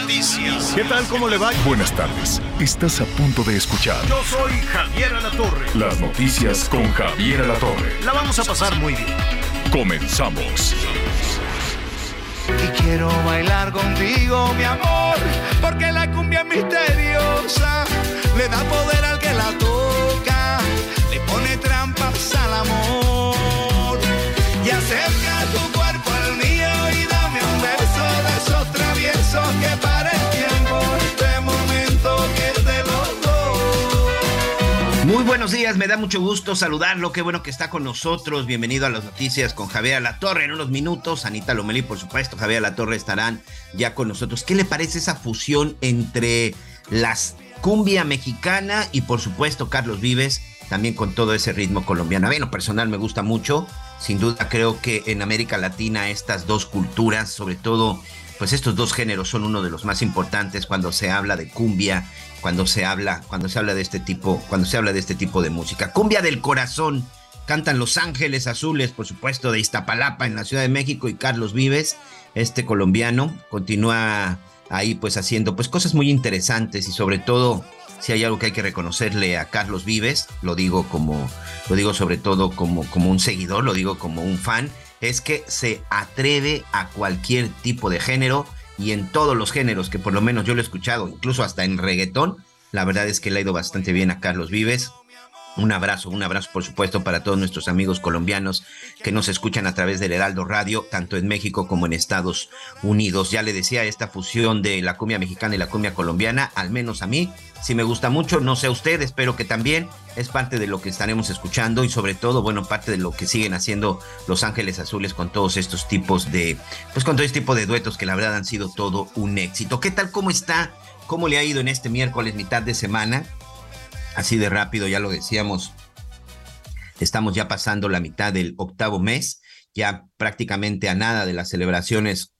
Noticias. ¿Qué tal? ¿Cómo le va? Buenas tardes. Estás a punto de escuchar Yo soy Javier Alatorre. las noticias con Javier Alatorre. La vamos a pasar muy bien. Comenzamos. Y quiero bailar contigo, mi amor, porque la cumbia misteriosa le da poder al que la toca, buenos días, me da mucho gusto saludarlo. Qué bueno que está con nosotros. Bienvenido a las noticias con Javier Alatorre. En unos minutos, Anita Lomelí, por supuesto, Javier Alatorre estarán ya con nosotros. ¿Qué le parece esa fusión entre las cumbia mexicana y, por supuesto, Carlos Vives, también con todo ese ritmo colombiano? A mí, personal, me gusta mucho. Sin duda, creo que en América Latina estas dos culturas, sobre todo, pues estos dos géneros son uno de los más importantes cuando se habla de cumbia cuando se habla, cuando se habla de este tipo, cuando se habla de este tipo de música. Cumbia del corazón. Cantan Los Ángeles Azules, por supuesto, de Iztapalapa en la Ciudad de México y Carlos Vives, este colombiano, continúa ahí pues haciendo pues cosas muy interesantes y sobre todo si hay algo que hay que reconocerle a Carlos Vives, lo digo como lo digo sobre todo como como un seguidor, lo digo como un fan, es que se atreve a cualquier tipo de género y en todos los géneros que por lo menos yo lo he escuchado, incluso hasta en reggaetón, la verdad es que le ha ido bastante bien a Carlos Vives. Un abrazo, un abrazo por supuesto para todos nuestros amigos colombianos que nos escuchan a través del Heraldo Radio, tanto en México como en Estados Unidos. Ya le decía, esta fusión de la cumbia mexicana y la cumbia colombiana, al menos a mí, sí me gusta mucho, no sé usted, espero que también es parte de lo que estaremos escuchando y sobre todo, bueno, parte de lo que siguen haciendo Los Ángeles Azules con todos estos tipos de, pues con todo este tipo de duetos que la verdad han sido todo un éxito. ¿Qué tal? ¿Cómo está? ¿Cómo le ha ido en este miércoles, mitad de semana? Así de rápido, ya lo decíamos, estamos ya pasando la mitad del octavo mes, ya prácticamente a nada de las celebraciones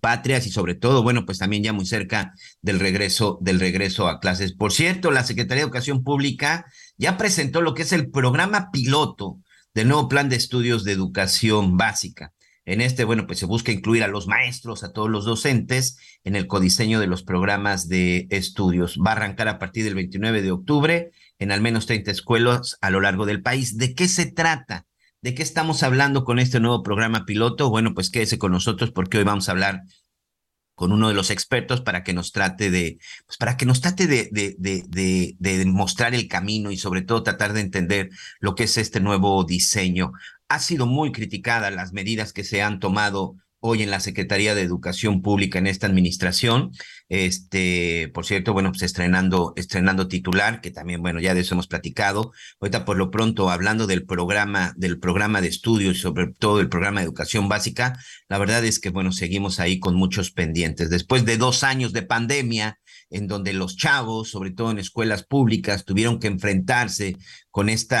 patrias y sobre todo, bueno, pues también ya muy cerca del regreso, del regreso a clases. Por cierto, la Secretaría de Educación Pública ya presentó lo que es el programa piloto del nuevo plan de estudios de educación básica. En este, bueno, pues se busca incluir a los maestros, a todos los docentes en el codiseño de los programas de estudios. Va a arrancar a partir del 29 de octubre en al menos 30 escuelas a lo largo del país. ¿De qué se trata? ¿De qué estamos hablando con este nuevo programa piloto? Bueno, pues quédese con nosotros porque hoy vamos a hablar con uno de los expertos para que nos trate de, pues para que nos trate de, de, de, de, mostrar el camino y sobre todo tratar de entender lo que es este nuevo diseño. Ha sido muy criticada las medidas que se han tomado hoy en la Secretaría de Educación Pública en esta administración. Este, por cierto, bueno, pues estrenando, estrenando titular, que también, bueno, ya de eso hemos platicado. Ahorita, por lo pronto, hablando del programa, del programa de estudios y sobre todo el programa de educación básica, la verdad es que, bueno, seguimos ahí con muchos pendientes. Después de dos años de pandemia, en donde los chavos, sobre todo en escuelas públicas, tuvieron que enfrentarse con este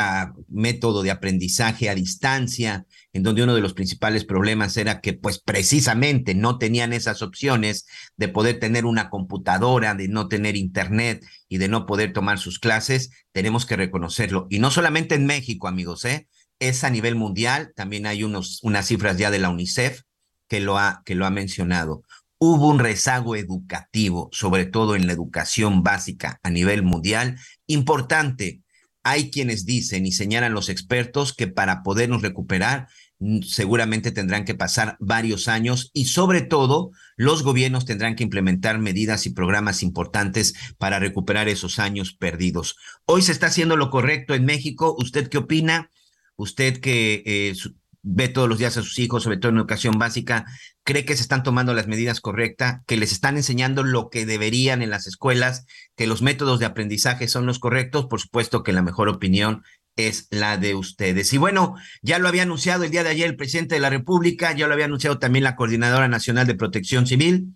método de aprendizaje a distancia, en donde uno de los principales problemas era que pues precisamente no tenían esas opciones de poder tener una computadora, de no tener internet y de no poder tomar sus clases, tenemos que reconocerlo. Y no solamente en México, amigos, ¿eh? es a nivel mundial, también hay unos, unas cifras ya de la UNICEF que lo ha, que lo ha mencionado hubo un rezago educativo, sobre todo en la educación básica a nivel mundial, importante. Hay quienes dicen y señalan los expertos que para podernos recuperar mm, seguramente tendrán que pasar varios años y sobre todo los gobiernos tendrán que implementar medidas y programas importantes para recuperar esos años perdidos. Hoy se está haciendo lo correcto en México. ¿Usted qué opina? Usted que eh, ve todos los días a sus hijos, sobre todo en educación básica, cree que se están tomando las medidas correctas, que les están enseñando lo que deberían en las escuelas, que los métodos de aprendizaje son los correctos, por supuesto que la mejor opinión es la de ustedes. Y bueno, ya lo había anunciado el día de ayer el presidente de la República, ya lo había anunciado también la Coordinadora Nacional de Protección Civil.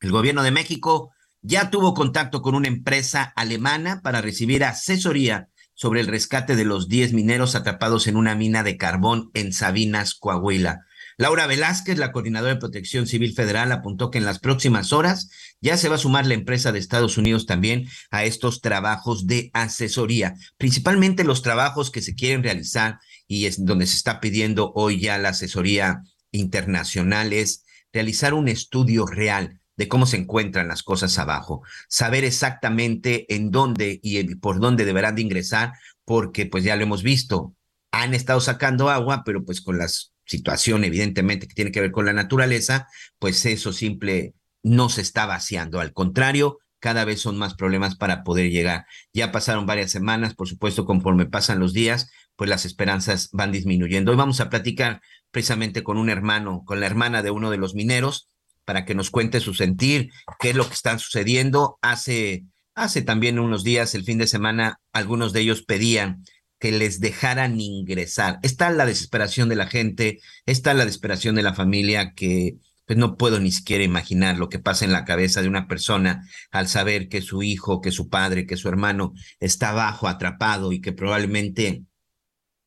El gobierno de México ya tuvo contacto con una empresa alemana para recibir asesoría sobre el rescate de los 10 mineros atrapados en una mina de carbón en Sabinas, Coahuila. Laura Velázquez, la coordinadora de Protección Civil Federal, apuntó que en las próximas horas ya se va a sumar la empresa de Estados Unidos también a estos trabajos de asesoría, principalmente los trabajos que se quieren realizar y es donde se está pidiendo hoy ya la asesoría internacional es realizar un estudio real de cómo se encuentran las cosas abajo, saber exactamente en dónde y por dónde deberán de ingresar, porque pues ya lo hemos visto, han estado sacando agua, pero pues con las situación evidentemente que tiene que ver con la naturaleza, pues eso simple no se está vaciando. Al contrario, cada vez son más problemas para poder llegar. Ya pasaron varias semanas, por supuesto, conforme pasan los días, pues las esperanzas van disminuyendo. Hoy vamos a platicar precisamente con un hermano, con la hermana de uno de los mineros, para que nos cuente su sentir, qué es lo que está sucediendo. Hace, hace también unos días, el fin de semana, algunos de ellos pedían que les dejaran ingresar. Está la desesperación de la gente, está la desesperación de la familia que pues no puedo ni siquiera imaginar lo que pasa en la cabeza de una persona al saber que su hijo, que su padre, que su hermano está abajo, atrapado y que probablemente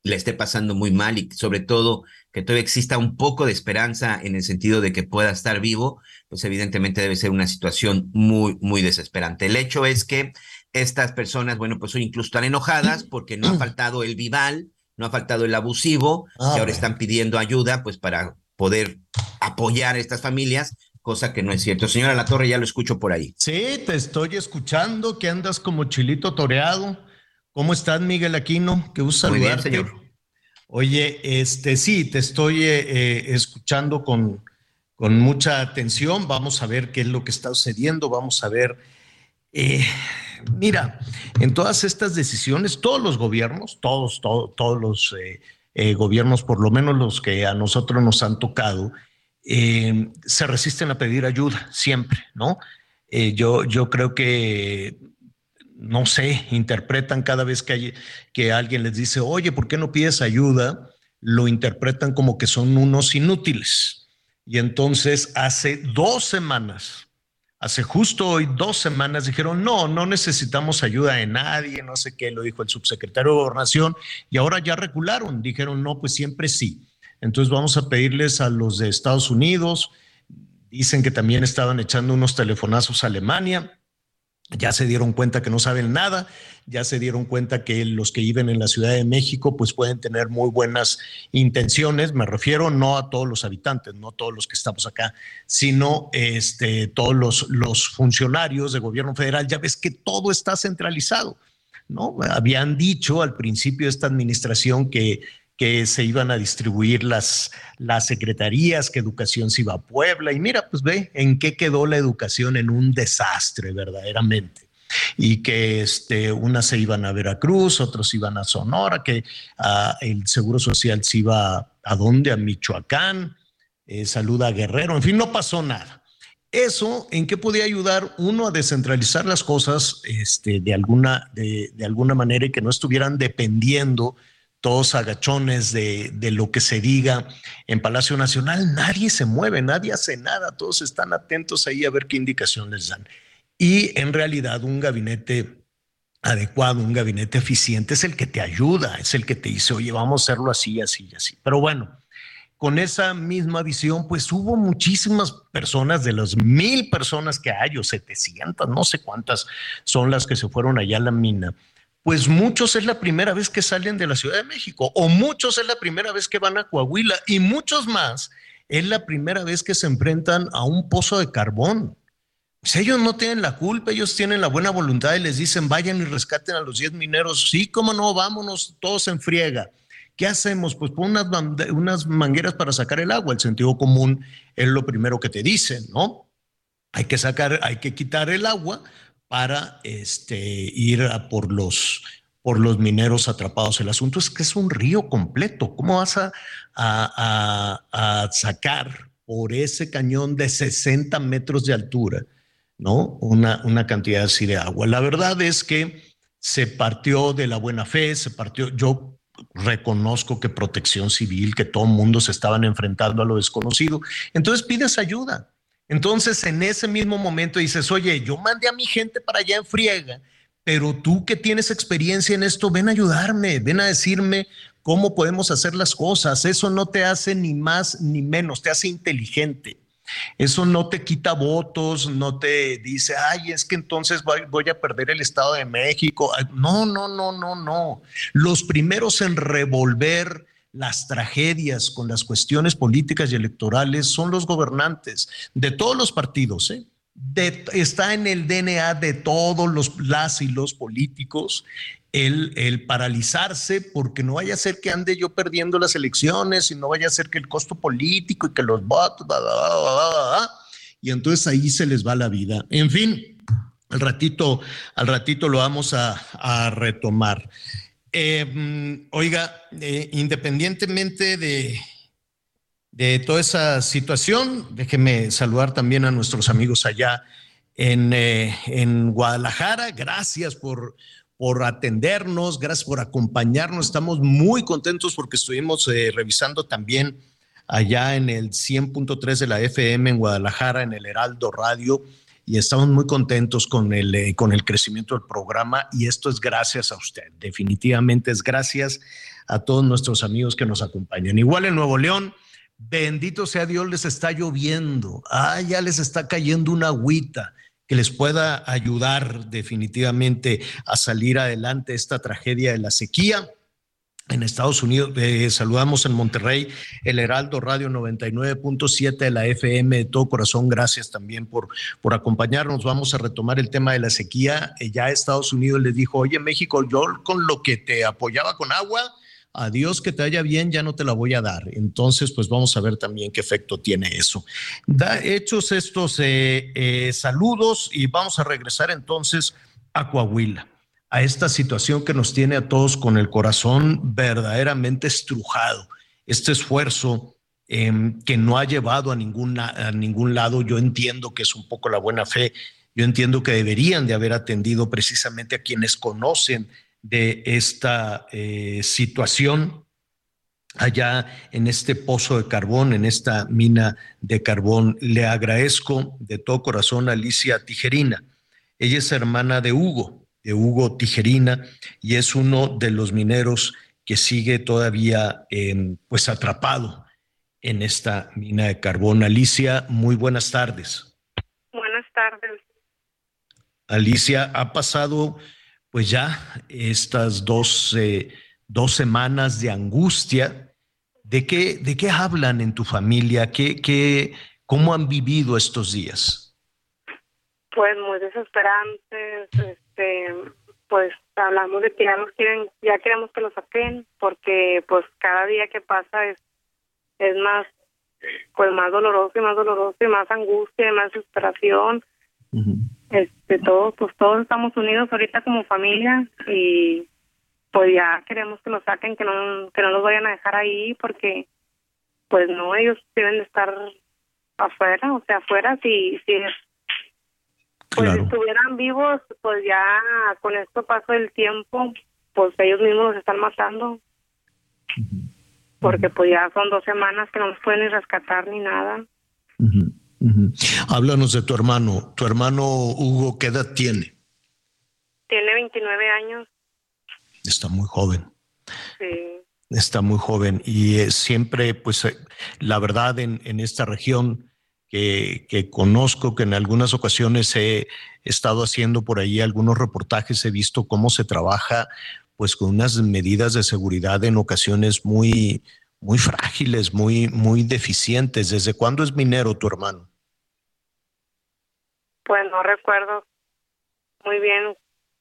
le esté pasando muy mal y sobre todo que todavía exista un poco de esperanza en el sentido de que pueda estar vivo, pues evidentemente debe ser una situación muy, muy desesperante. El hecho es que estas personas, bueno, pues hoy incluso están enojadas porque no ha faltado el vival, no ha faltado el abusivo, ah, que ahora están pidiendo ayuda, pues para poder apoyar a estas familias, cosa que no es cierto. Señora La Torre, ya lo escucho por ahí. Sí, te estoy escuchando, que andas como chilito toreado. ¿Cómo estás, Miguel Aquino? Qué gusto saludarte. Muy bien, señor. Oye, este sí, te estoy eh, eh, escuchando con, con mucha atención. Vamos a ver qué es lo que está sucediendo. Vamos a ver. Eh, mira, en todas estas decisiones, todos los gobiernos, todos, todos los eh, gobiernos, por lo menos los que a nosotros nos han tocado, se resisten a pedir ayuda, siempre, ¿no? yo, yo creo que, no sé, interpretan cada vez que, hay, que alguien les dice, oye, ¿por qué no pides ayuda? Lo interpretan como que son unos inútiles. Y entonces hace dos semanas, Hace justo hoy dos semanas dijeron, no, no necesitamos ayuda de nadie, no sé qué, lo dijo el subsecretario de Gobernación, y ahora ya recularon, dijeron, no, pues siempre sí. Entonces vamos a pedirles a los de Estados Unidos, dicen que también estaban echando unos telefonazos a Alemania, ya se dieron cuenta que no saben nada, ya se dieron cuenta que los que viven en la Ciudad de México pues pueden tener muy buenas intenciones, me refiero no a todos los habitantes, no todos los que estamos acá, sino este, todos los, los funcionarios de gobierno federal, ya ves que todo está centralizado, ¿no? Habían dicho al principio de esta administración que que se iban a distribuir las, las secretarías, que educación se iba a Puebla. Y mira, pues ve en qué quedó la educación en un desastre verdaderamente. Y que este, unas se iban a Veracruz, otros iban a Sonora, que ah, el Seguro Social se iba a, dónde, a Michoacán, eh, salud a Guerrero, en fin, no pasó nada. Eso, ¿en qué podía ayudar uno a descentralizar las cosas este, de, alguna, de, de alguna manera y que no estuvieran dependiendo todos agachones de, lo que se diga en Palacio Nacional, nadie se mueve, nadie hace nada, todos están atentos ahí a ver qué indicación les dan. Y en realidad un gabinete adecuado, un gabinete eficiente es el que te ayuda, es el que te dice, oye, vamos a hacerlo así, así así. Pero bueno, con esa misma visión, pues hubo muchísimas personas, de las mil personas que hay, o 700, no sé cuántas son las que se fueron allá a la mina pues muchos es la primera vez que salen de la Ciudad de México, o muchos es la primera vez que van a Coahuila, y muchos más es la primera vez que se enfrentan a un pozo de carbón. Pues ellos no tienen la culpa, ellos tienen la buena voluntad y les dicen, vayan y rescaten a los 10 mineros. Sí, cómo no, vámonos todos en friega. ¿Qué hacemos? Pues pon unas, unas mangueras para sacar el agua. El sentido común es lo primero que te dicen, ¿no? Hay que sacar, hay que quitar el agua para este, ir a por los, por los mineros atrapados. El asunto es que es un río completo. ¿Cómo vas a, a, sacar por ese cañón de 60 metros de altura, ¿no? Una, una cantidad así de agua. La verdad es que se partió de la buena fe, se partió, yo reconozco que protección civil, que todo el mundo se estaban enfrentando a lo desconocido. Entonces pides ayuda. Entonces en ese mismo momento dices, oye, yo mandé a mi gente para allá en friega, pero tú que tienes experiencia en esto, ven a ayudarme, ven a decirme cómo podemos hacer las cosas. Eso no te hace ni más ni menos, te hace inteligente. Eso no te quita votos, no te dice, ay, es que entonces voy, a perder el Estado de México. No, no, no, no, no. Los primeros en revolver las tragedias con las cuestiones políticas y electorales son los gobernantes de todos los partidos, ¿eh? está en el DNA de todos los las y los políticos el, paralizarse porque no vaya a ser que ande yo perdiendo las elecciones y no vaya a ser que el costo político y que los votos, y entonces ahí se les va la vida. En fin, al ratito, al ratito lo vamos a, retomar. Eh, oiga, eh, independientemente de, de toda esa situación, déjeme saludar también a nuestros amigos allá en, eh, en Guadalajara. Gracias por por atendernos, gracias por acompañarnos. Estamos muy contentos porque estuvimos eh, revisando también allá en el 100.3 de la FM en Guadalajara, en el Heraldo Radio, y estamos muy contentos con el, eh, con el crecimiento del programa y esto es gracias a usted. Definitivamente es gracias a todos nuestros amigos que nos acompañan. Igual en Nuevo León, bendito sea Dios, les está lloviendo. Ah, ya les está cayendo una agüita que les pueda ayudar definitivamente a salir adelante esta tragedia de la sequía. En Estados Unidos, eh, saludamos en Monterrey el Heraldo Radio 99.7 de la FM de todo corazón. Gracias también por, por acompañarnos. Vamos a retomar el tema de la sequía. Eh, ya Estados Unidos les dijo, oye México, yo con lo que te apoyaba con agua, adiós, que te vaya bien, ya no te la voy a dar. Entonces, pues vamos a ver también qué efecto tiene eso. Da, hechos estos eh, saludos y vamos a regresar entonces a Coahuila, a esta situación que nos tiene a todos con el corazón verdaderamente estrujado. Este esfuerzo em, que no ha llevado a, ninguna, a ningún lado, yo entiendo que es un poco la buena fe, yo entiendo que deberían de haber atendido precisamente a quienes conocen de esta eh, situación allá en este pozo de carbón, en esta mina de carbón. Le agradezco de todo corazón a Alicia Tijerina. Ella es hermana de Hugo, de Hugo Tijerina, y es uno de los mineros que sigue todavía em, pues atrapado en esta mina de carbón. Alicia, muy buenas tardes. Buenas tardes. Alicia, ha pasado pues ya estas dos, dos semanas de angustia, ¿de qué, ¿de qué hablan en tu familia? ¿Qué, qué, ¿Cómo han vivido estos días? Pues muy desesperantes, este, pues hablamos de que ya nos quieren, ya queremos que lo saquen, porque pues cada día que pasa es, es más, pues más doloroso y más doloroso y más angustia y más desesperación. Este todos pues todos estamos unidos ahorita como familia y pues ya queremos que lo saquen que no que no los vayan a dejar ahí porque pues no ellos deben de estar afuera o sea afuera si si pues estuvieran vivos pues ya con esto paso el tiempo pues ellos mismos los están matando porque pues ya son dos semanas que no nos pueden ni rescatar ni nada Háblanos de tu hermano. ¿Tu hermano Hugo qué edad tiene? Tiene 29 años. Está muy joven. Sí. Está muy joven y eh, siempre, pues, eh, la verdad en, esta región que, que, conozco, que en algunas ocasiones he estado haciendo por ahí algunos reportajes, he visto cómo se trabaja, pues, con unas medidas de seguridad en ocasiones muy, muy frágiles, muy, muy deficientes. ¿Desde cuándo es minero tu hermano? Pues no recuerdo muy bien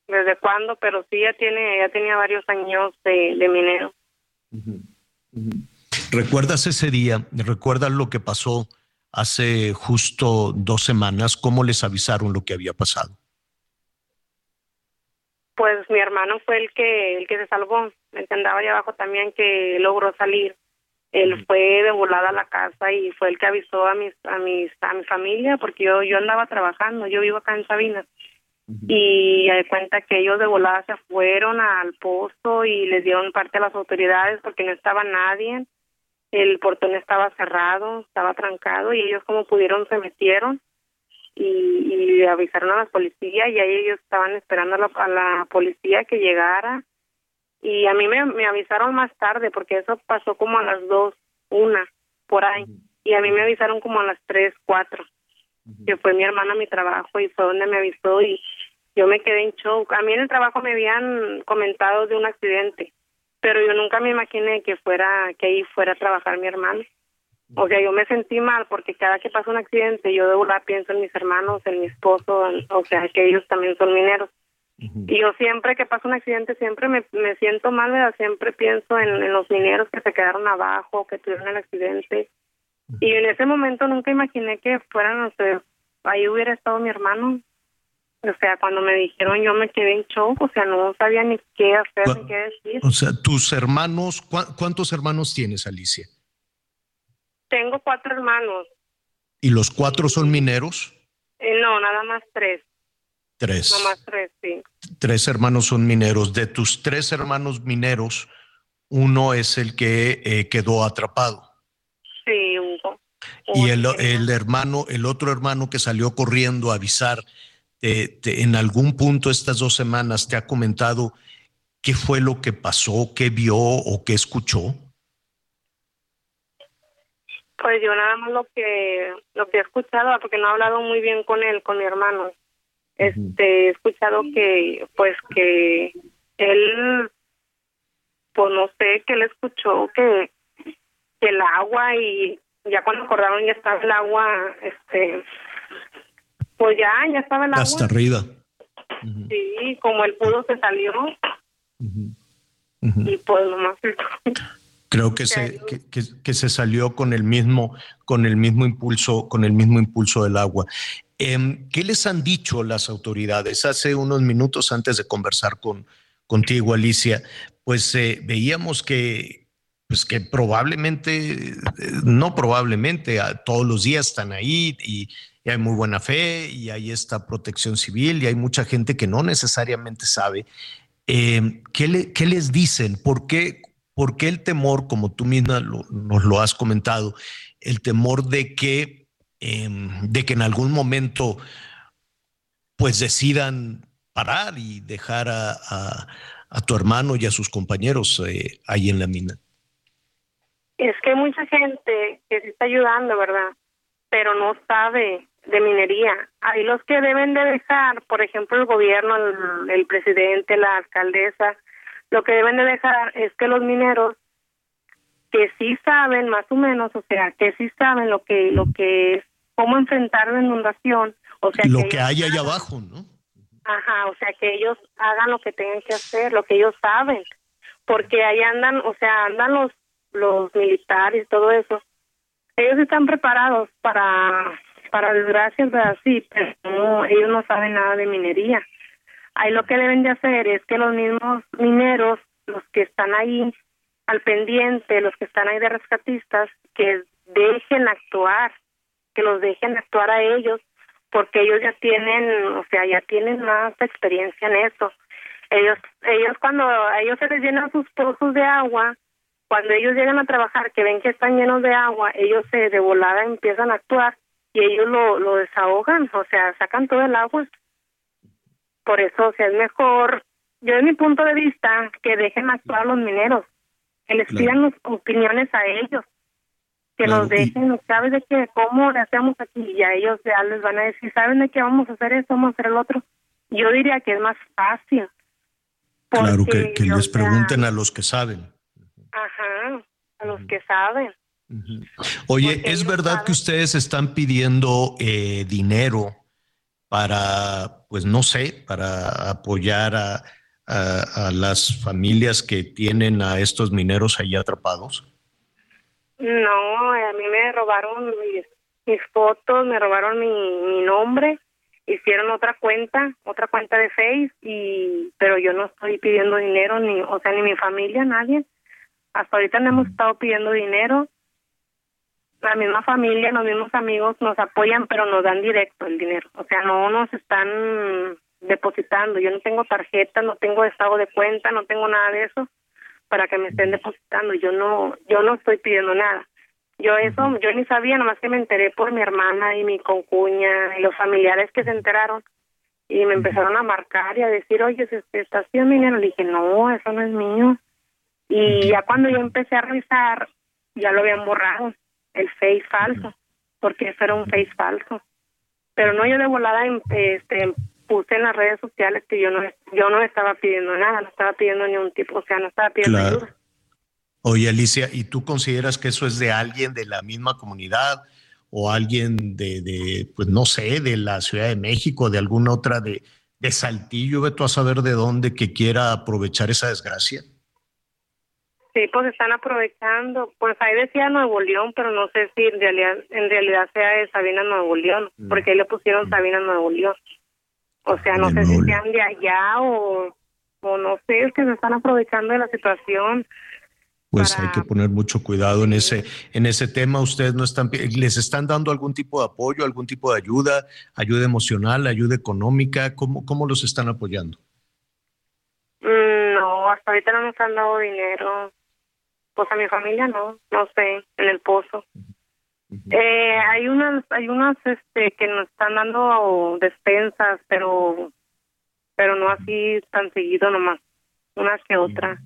desde cuándo, pero sí ya tiene, ya tenía varios años de, minero. ¿Recuerdas ese día? ¿Recuerdas lo que pasó hace justo dos semanas? ¿Cómo les avisaron lo que había pasado? Pues mi hermano fue el que el que se salvó, el que andaba allá abajo también que logró salir. Él fue de volada a la casa y fue el que avisó a mis a mis a mi familia porque yo yo andaba trabajando yo vivo acá en Sabinas y de cuenta que ellos de volada se fueron al pozo y les dieron parte a las autoridades porque no estaba nadie, el portón estaba cerrado, estaba trancado y ellos como pudieron se metieron y, y avisaron a la policía y ahí ellos estaban esperando a la, a la policía que llegara. Y a mí me, me avisaron más tarde porque eso pasó como a las dos, una, por ahí. Y a mí me avisaron como a las tres, cuatro que fue mi hermana a mi trabajo y fue donde me avisó y yo me quedé en shock. A mí en el trabajo me habían comentado de un accidente, pero yo nunca me imaginé que fuera que ahí fuera a trabajar mi hermano. O sea, yo me sentí mal porque cada que pasa un accidente yo de verdad pienso en mis hermanos, en mi esposo, o sea, que ellos también son mineros. Y yo siempre que pasa un accidente, siempre me, me siento mal, ¿verdad? Siempre pienso en, en, los mineros que se quedaron abajo, que tuvieron el accidente. Y en ese momento nunca imaginé que fueran, o sea, ahí hubiera estado mi hermano. O sea, cuando me dijeron yo me quedé en shock, o sea, no sabía ni qué hacer, ni qué decir. O sea, tus hermanos, ¿cuántos hermanos tienes, Alicia? Tengo cuatro hermanos. ¿Y los cuatro son mineros? Eh, no, nada más tres. Tres. Nada más tres, sí. Tres hermanos son mineros. De tus tres hermanos mineros, uno es el que eh, quedó atrapado. Sí, Hugo. Y el, el, hermano, el otro hermano que salió corriendo a avisar, te, te, en algún punto estas dos semanas te ha comentado qué fue lo que pasó, qué vio o qué escuchó. Pues yo nada más lo que lo que he escuchado, porque no he hablado muy bien con él, con mi hermano. Este, he escuchado que pues que él pues no sé, que él escuchó que, que el agua y ya cuando acordaron ya estaba el agua, este pues ya, ya estaba agua. Hasta arriba. Sí, como el pudo se salió. Uh -huh. Uh -huh. Y pues nomás Creo que se, que, que, que, se salió con el mismo, con el mismo impulso, con el mismo impulso del agua. Eh, ¿Qué les han dicho las autoridades? Hace unos minutos antes de conversar con contigo, Alicia, pues eh, veíamos que, pues que probablemente, no probablemente, todos los días están ahí y, y, hay muy buena fe y hay esta protección civil y hay mucha gente que no necesariamente sabe. Eh, ¿qué, le, ¿Qué les dicen? ¿Por qué? ¿Por qué el temor, como tú misma lo, nos lo has comentado, el temor de que, eh, de que en algún momento pues decidan parar y dejar a tu hermano y a sus compañeros eh, ahí en la mina? Es que hay mucha gente que se está ayudando, ¿verdad? Pero no sabe de minería. Hay los que deben de dejar, por ejemplo, el gobierno, el, el presidente, la alcaldesa, lo que deben de dejar es que los mineros que sí saben más o menos, o sea, que sí saben lo que lo que es cómo enfrentar la inundación, o sea, lo que, que hay allá abajo, ¿no? Ajá, o sea, que ellos hagan lo que tengan que hacer, lo que ellos saben, porque ahí andan, o sea, andan los los militares, todo eso. Ellos están preparados para para desgracias, ¿verdad? Sí, pero ellos no saben nada de minería ahí lo que deben de hacer es que los mismos mineros, los que están ahí al pendiente, los que están ahí de rescatistas, que dejen actuar, que los dejen actuar a ellos, porque ellos ya tienen, o sea, ya tienen más experiencia en eso. Ellos, ellos cuando a ellos se les llenan sus pozos de agua, cuando ellos llegan a trabajar, que ven que están llenos de agua, ellos se de volada empiezan a actuar y ellos lo, lo desahogan, o sea, sacan todo el agua por eso, o sea, es mejor, yo de mi punto de vista, que dejen actuar a los mineros, que les claro. pidan las opiniones a ellos, que claro. los dejen. ¿sabes de qué? ¿Cómo le hacemos aquí? Y a ellos ya les van a decir, ¿saben de qué vamos a hacer esto, vamos a hacer el otro? Yo diría que es más fácil. Claro, que, que les sea, pregunten a los que saben. Ajá, a los que saben. Oye, Porque ¿es verdad saben. que ustedes están pidiendo eh, dinero para, pues no sé, para apoyar a, a, a, las familias que tienen a estos mineros ahí atrapados? No, a mí me robaron mis, mis fotos, me robaron mi, mi, nombre, hicieron otra cuenta, otra cuenta de Face, y pero yo no estoy pidiendo dinero, ni, o sea, ni mi familia, nadie. Hasta ahorita no hemos estado pidiendo dinero la misma familia, los mismos amigos nos apoyan, pero nos dan directo el dinero. O sea, no nos están depositando. Yo no tengo tarjeta, no tengo estado de cuenta, no tengo nada de eso para que me estén depositando. Yo no, yo no estoy pidiendo nada. Yo eso, yo ni sabía, nomás que me enteré por mi hermana y mi concuña y los familiares que se enteraron y me empezaron a marcar y a decir, oye, ¿se está haciendo dinero? Le dije, no, eso no es mío. Y ya cuando yo empecé a revisar, ya lo habían borrado, el face falso, porque eso era un face falso. Pero no, yo de volada este, puse en las redes sociales que yo no yo no estaba pidiendo nada, no estaba pidiendo ni un tipo, o sea, no estaba pidiendo ayuda. Oye, Alicia, ¿y tú consideras que eso es de alguien de la misma comunidad o alguien de, de pues no sé, de la Ciudad de México, de alguna otra de, de Saltillo, ve tú a saber de dónde que quiera aprovechar esa desgracia? Sí, pues están aprovechando. Pues ahí decía Nuevo León, pero no sé si en realidad, en realidad sea de Sabina Nuevo León, mm. porque ahí le pusieron mm. Sabina Nuevo León. O sea, no sé si sean de allá o, o no sé, es que se están aprovechando de la situación. Pues hay que poner mucho cuidado en ese en ese tema. Ustedes no están les están dando algún tipo de apoyo, algún tipo de ayuda, ayuda emocional, ayuda económica. ¿Cómo cómo los están apoyando? Mm, no, hasta ahorita no nos han dado dinero. Pues a mi familia no, no sé, en el pozo. Eh, hay unas, hay unas, este, que nos están dando despensas, pero, pero no así tan seguido nomás, unas que otras.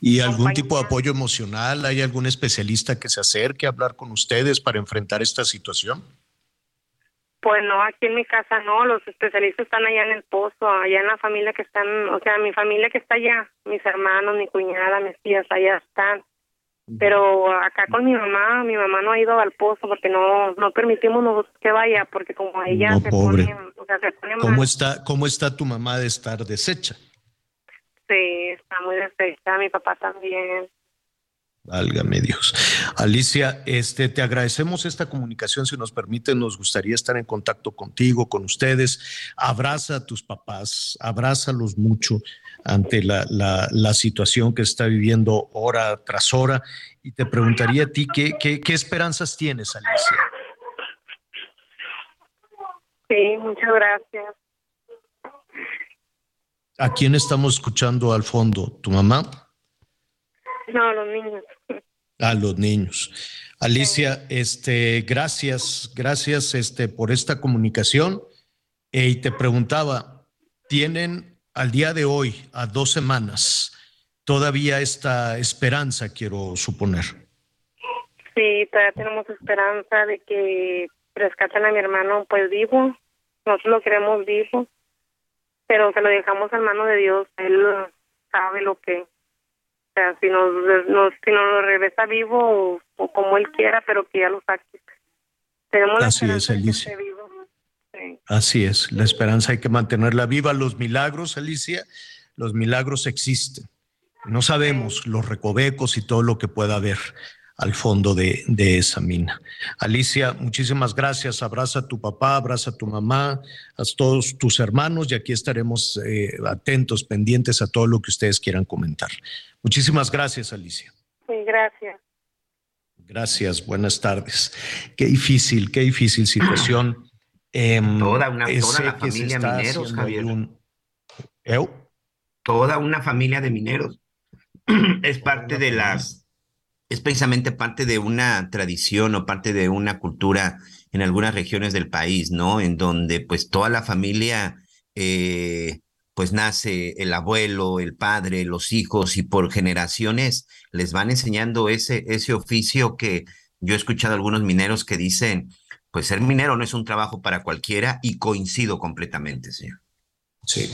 ¿Y algún tipo de apoyo emocional? ¿Hay algún especialista que se acerque a hablar con ustedes para enfrentar esta situación? Pues no, aquí en mi casa no, los especialistas están allá en el pozo, allá en la familia que están, o sea, mi familia que está allá, mis hermanos, mi cuñada, mis tías, allá están. Pero acá con mi mamá, mi mamá no ha ido al pozo porque no no permitimos nosotros que vaya, porque como ella se, Pone, o sea, se pone ¿Cómo está, ¿Cómo está tu mamá de estar deshecha? Sí, está muy deshecha, mi papá también. Válgame Dios. Alicia, este, te agradecemos esta comunicación. Si nos permite, nos gustaría estar en contacto contigo, con ustedes. Abraza a tus papás, abrázalos mucho ante la, la, situación que está viviendo hora tras hora. Y te preguntaría a ti, ¿qué, qué, qué esperanzas tienes, Alicia? Sí, muchas gracias. ¿A quién estamos escuchando al fondo? ¿Tu mamá? No, los niños. A los niños. Alicia, este, gracias, gracias este, por esta comunicación. y te preguntaba, ¿tienen al día de hoy, a dos semanas, todavía esta esperanza, quiero suponer? Sí, todavía tenemos esperanza de que rescaten a mi hermano pues vivo. Nosotros lo queremos vivo, pero se lo dejamos en mano de Dios. Él sabe lo que sea, si nos, si nos lo regresa vivo o, como él quiera, pero que ya lo saque. Tenemos Así la es, Alicia. Así es, la esperanza hay que mantenerla viva. Los milagros, Alicia, los milagros existen. No sabemos los recovecos y todo lo que pueda haber al fondo de, de, esa mina. Alicia, muchísimas gracias. Abraza a tu papá, abraza a tu mamá, a todos tus hermanos y aquí estaremos eh, atentos, pendientes a todo lo que ustedes quieran comentar. Muchísimas gracias, Alicia. Sí, gracias. Gracias, buenas tardes. Qué difícil, qué difícil situación. Em, toda una toda la familia mineros, Javier. Toda una familia de mineros. es parte de las, es precisamente parte de una tradición o parte de una cultura en algunas regiones del país, ¿no? En donde pues toda la familia eh, pues nace el abuelo, el padre, los hijos y por generaciones les van enseñando ese, ese oficio que yo he escuchado a algunos mineros que dicen, pues ser minero no es un trabajo para cualquiera y coincido completamente, señor. Sí,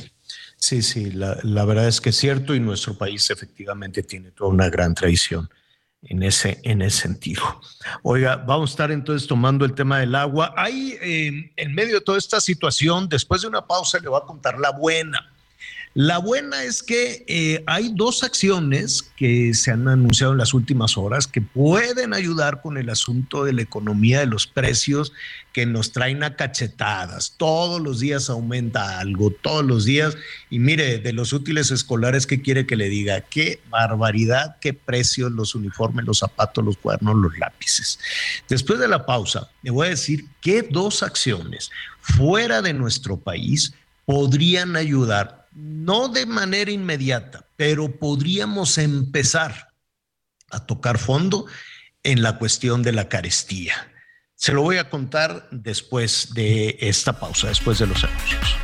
sí, sí, la, la verdad es que es cierto y nuestro país efectivamente tiene toda una gran tradición en ese, en ese sentido. Oiga, vamos a estar entonces tomando el tema del agua. Ahí, eh, en medio de toda esta situación, después de una pausa, le voy a contar la buena. La buena es que eh, hay dos acciones que se han anunciado en las últimas horas que pueden ayudar con el asunto de la economía de los precios que nos traen a cachetadas. Todos los días aumenta algo, todos los días. Y mire, de los útiles escolares, ¿qué quiere que le diga? Qué barbaridad, qué precios los uniformes, los zapatos, los cuadernos, los lápices. Después de la pausa, le voy a decir qué dos acciones fuera de nuestro país podrían ayudar, no de manera inmediata, pero podríamos empezar a tocar fondo en la cuestión de la carestía. Se lo voy a contar después de esta pausa, después de los anuncios.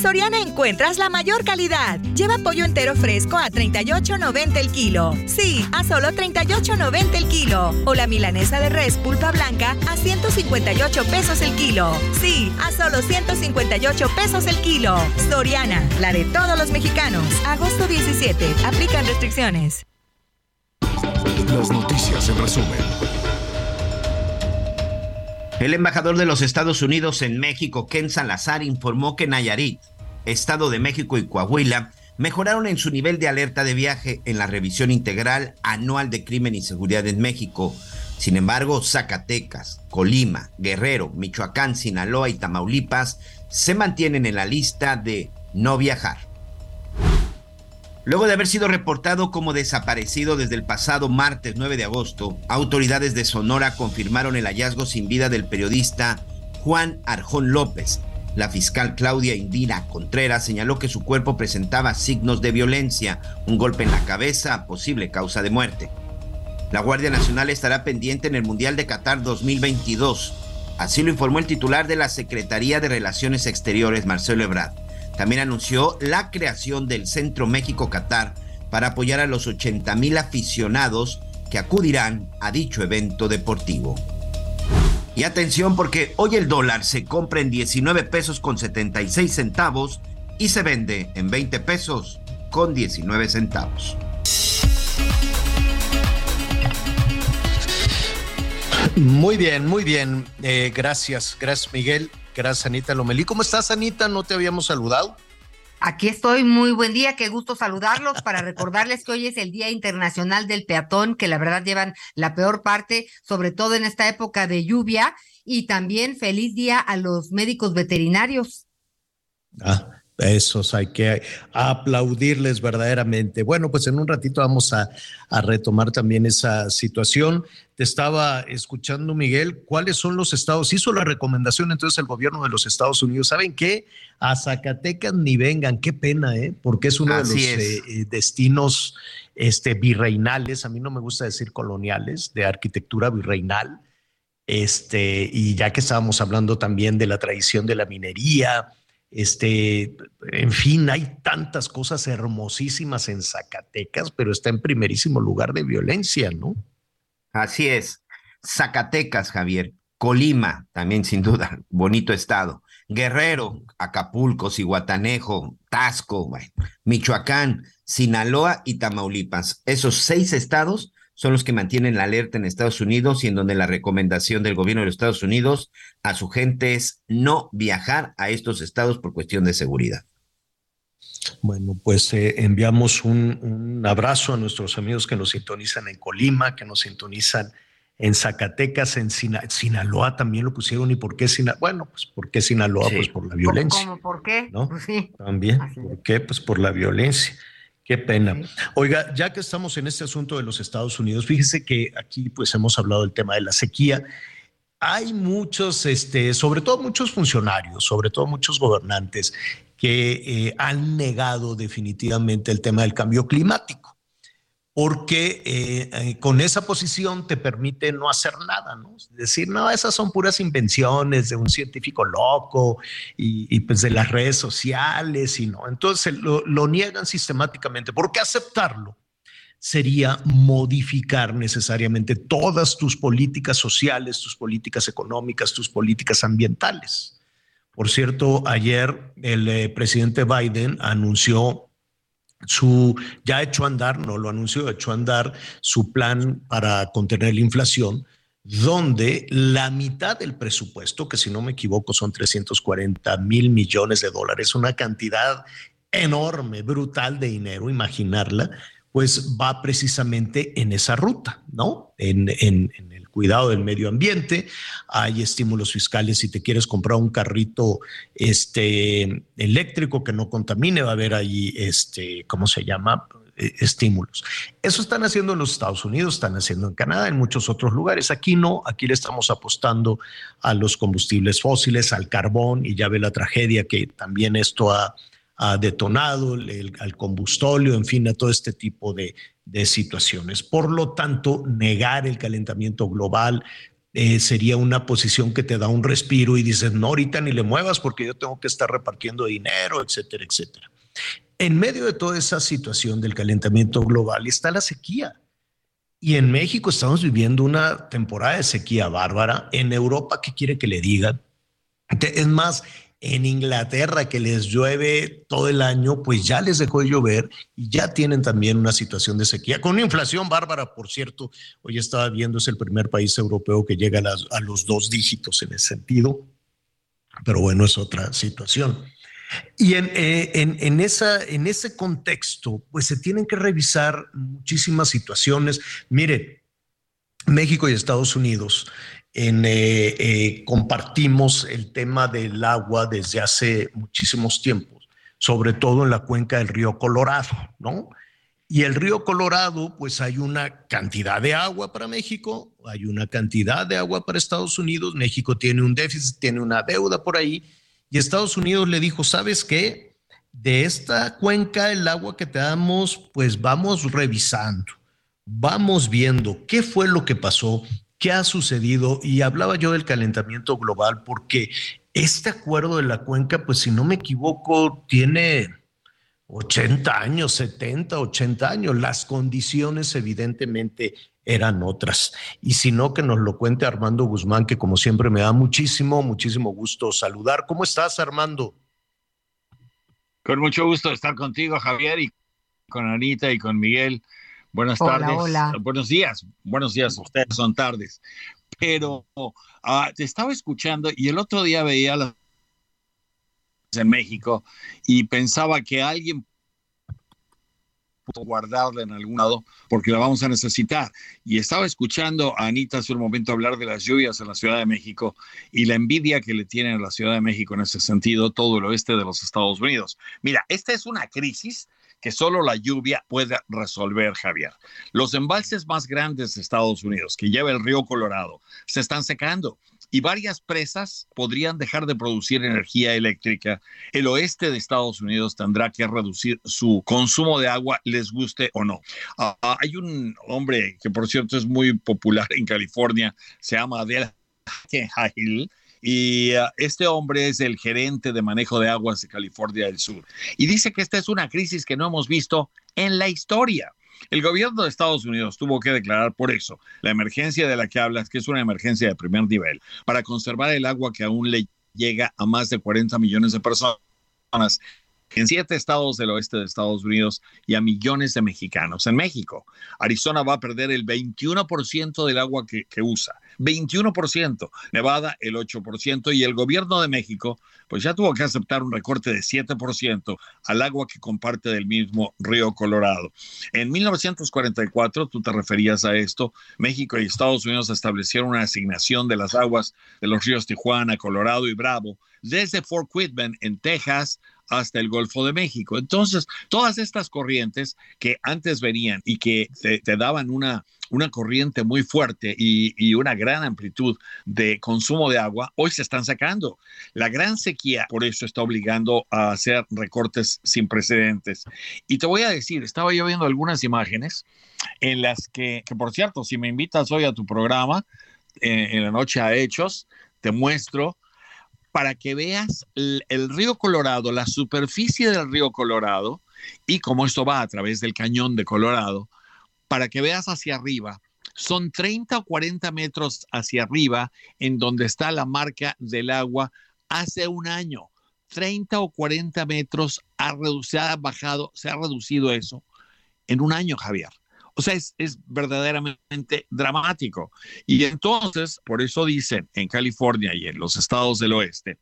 Soriana encuentras la mayor calidad. Lleva pollo entero fresco a 38.90 el kilo. Sí, a solo 38.90 el kilo. O la milanesa de res pulpa blanca a 158 pesos el kilo. Sí, a solo 158 pesos el kilo. Soriana, la de todos los mexicanos. Agosto 17. Aplican restricciones. Las noticias en resumen. El embajador de los Estados Unidos en México, Ken Salazar, informó que Nayarit, Estado de México y Coahuila mejoraron en su nivel de alerta de viaje en la revisión integral anual de crimen y seguridad en México. Sin embargo, Zacatecas, Colima, Guerrero, Michoacán, Sinaloa y Tamaulipas se mantienen en la lista de no viajar. Luego de haber sido reportado como desaparecido desde el pasado martes 9 de agosto, autoridades de Sonora confirmaron el hallazgo sin vida del periodista Juan Arjón López. La fiscal Claudia Indira Contreras señaló que su cuerpo presentaba signos de violencia, un golpe en la cabeza, posible causa de muerte. La Guardia Nacional estará pendiente en el Mundial de Qatar 2022. Así lo informó el titular de la Secretaría de Relaciones Exteriores, Marcelo Ebrard. También anunció la creación del Centro México-Catar para apoyar a los 80 mil aficionados que acudirán a dicho evento deportivo. Y atención porque hoy el dólar se compra en 19 pesos con 76 centavos y se vende en 20 pesos con 19 centavos. Muy bien, muy bien. Eh, gracias, gracias Miguel. Gracias, Anita Lomelí. ¿Cómo estás, Anita? No te habíamos saludado. Aquí estoy, muy buen día, qué gusto saludarlos para recordarles que hoy es el Día Internacional del Peatón, que la verdad llevan la peor parte, sobre todo en esta época de lluvia, y también feliz día a los médicos veterinarios. Ah, esos hay que aplaudirles verdaderamente. Bueno, pues en un ratito vamos a, retomar también esa situación. Te estaba escuchando, Miguel, ¿cuáles son los estados? Hizo la recomendación entonces el gobierno de los Estados Unidos. ¿Saben qué? A Zacatecas ni vengan, qué pena, ¿eh? Porque es uno de los eh, eh, destinos este, virreinales, a mí no me gusta decir coloniales, de arquitectura virreinal. Este, y ya que estábamos hablando también de la tradición de la minería, este, en fin, hay tantas cosas hermosísimas en Zacatecas, pero está en primerísimo lugar de violencia, ¿no? Así es. Zacatecas, Javier. Colima, también sin duda, bonito estado. Guerrero, Acapulco, Cihuatanejo, Tasco, Michoacán, Sinaloa y Tamaulipas. Esos seis estados son los que mantienen la alerta en Estados Unidos y en donde la recomendación del gobierno de los Estados Unidos a su gente es no viajar a estos estados por cuestión de seguridad. Bueno, pues eh, enviamos un, abrazo a nuestros amigos que nos sintonizan en Colima, que nos sintonizan en Zacatecas, en Sinaloa también lo pusieron. ¿Y por qué Sinaloa? Bueno, pues ¿por qué Sinaloa? Pues por la violencia. ¿Cómo? ¿Por qué? ¿no? Pues sí. También. ¿Por qué? Pues por la violencia. Qué pena. Oiga, ya que estamos en este asunto de los Estados Unidos, fíjese que aquí pues hemos hablado del tema de la sequía. Hay muchos, este, sobre todo muchos funcionarios, sobre todo muchos gobernantes que eh, han negado definitivamente el tema del cambio climático. Porque eh, eh, con esa posición te permite no hacer nada, ¿no? Decir, no, esas son puras invenciones de un científico loco y, pues de las redes sociales y no. Entonces lo, niegan sistemáticamente. ¿Por qué aceptarlo? sería modificar necesariamente todas tus políticas sociales, tus políticas económicas, tus políticas ambientales. Por cierto, ayer el eh, presidente Biden anunció su, ya ha hecho andar, no lo anunció, ha hecho andar su plan para contener la inflación, donde la mitad del presupuesto, que si no me equivoco son 340 mil millones de dólares, una cantidad enorme, brutal de dinero, imaginarla, pues va precisamente en esa ruta, ¿no? En, en, cuidado del medio ambiente, hay estímulos fiscales si te quieres comprar un carrito este, eléctrico que no contamine, va a haber ahí, este, ¿cómo se llama? E, estímulos. Eso están haciendo en los Estados Unidos, están haciendo en Canadá, en muchos otros lugares. Aquí no, aquí le estamos apostando a los combustibles fósiles, al carbón, y ya ve la tragedia que también esto ha ha detonado, el, al combustóleo, en fin, a todo este tipo de, situaciones. Por lo tanto, negar el calentamiento global eh, sería una posición que te da un respiro y dices, no, ahorita ni le muevas porque yo tengo que estar repartiendo dinero, etcétera, etcétera. En medio de toda esa situación del calentamiento global está la sequía. Y en México estamos viviendo una temporada de sequía bárbara. En Europa, ¿qué quiere que le digan? Es más, en Inglaterra que les llueve todo el año, pues ya les dejó de llover y ya tienen también una situación de sequía, con una inflación bárbara, por cierto. Hoy estaba viendo, es el primer país europeo que llega a, los dos dígitos en ese sentido, pero bueno, es otra situación. Y en, eh, en, esa, en ese contexto, pues se tienen que revisar muchísimas situaciones. Mire, México y Estados Unidos en, eh, eh, compartimos el tema del agua desde hace muchísimos tiempos, sobre todo en la cuenca del río Colorado, ¿no? Y el río Colorado, pues hay una cantidad de agua para México, hay una cantidad de agua para Estados Unidos, México tiene un déficit, tiene una deuda por ahí, y Estados Unidos le dijo, ¿sabes qué? De esta cuenca, el agua que te damos, pues vamos revisando, vamos viendo qué fue lo que pasó, qué ha sucedido y hablaba yo del calentamiento global porque este acuerdo de la cuenca, pues si no me equivoco, tiene 80 años, 70, 80 años. Las condiciones evidentemente eran otras. Y si no, que nos lo cuente Armando Guzmán, que como siempre me da muchísimo, muchísimo gusto saludar. ¿Cómo estás, Armando? Con mucho gusto estar contigo, Javier, y con Anita y con Miguel. Buenas tardes. Hola. Buenos días. Buenos días. Ustedes son tardes. Pero ah, te estaba escuchando y el otro día veía las en México y pensaba que alguien pudo guardarla en algún lado porque la vamos a necesitar. Y estaba escuchando a Anita hace un momento hablar de las lluvias en la Ciudad de México y la envidia que le tiene a la Ciudad de México en ese sentido todo el oeste de los Estados Unidos. Mira, esta es una crisis que solo la lluvia puede resolver, Javier. Los embalses más grandes de Estados Unidos, que lleva el río Colorado, se están secando y varias presas podrían dejar de producir energía eléctrica. El oeste de Estados Unidos tendrá que reducir su consumo de agua, les guste o no. Ah, hay un hombre que, por cierto, es muy popular en California, se llama Adele Hill, y uh, este hombre es el gerente de manejo de aguas de California del Sur. Y dice que esta es una crisis que no hemos visto en la historia. El gobierno de Estados Unidos tuvo que declarar por eso la emergencia de la que hablas, que es una emergencia de primer nivel, para conservar el agua que aún le llega a más de 40 millones de personas en siete estados del oeste de Estados Unidos y a millones de mexicanos. En México, Arizona va a perder el 21% del agua que, que, usa, 21%, Nevada el 8% y el gobierno de México pues ya tuvo que aceptar un recorte de 7% al agua que comparte del mismo río Colorado. En 1944, tú te referías a esto, México y Estados Unidos establecieron una asignación de las aguas de los ríos Tijuana, Colorado y Bravo desde Fort Quitman en Texas hasta el Golfo de México. Entonces, todas estas corrientes que antes venían y que te, daban una, una corriente muy fuerte y, una gran amplitud de consumo de agua, hoy se están sacando. La gran sequía, por eso está obligando a hacer recortes sin precedentes. Y te voy a decir, estaba yo viendo algunas imágenes en las que, que por cierto, si me invitas hoy a tu programa, eh, en la noche a Hechos, te muestro para que veas el, río Colorado, la superficie del río Colorado y cómo esto va a través del cañón de Colorado, para que veas hacia arriba. Son 30 o 40 metros hacia arriba en donde está la marca del agua hace un año. 30 o 40 metros ha se ha bajado, se ha reducido eso en un año, Javier. O sea, es, verdaderamente dramático. Y entonces, por eso dicen en California y en los estados del oeste,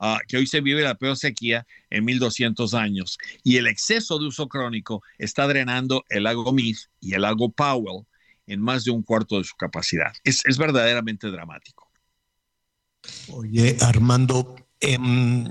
ah, que hoy se vive la peor sequía en 1200 años y el exceso de uso crónico está drenando el lago Mead y el lago Powell en más de un cuarto de su capacidad. Es, verdaderamente dramático. Oye, Armando, em,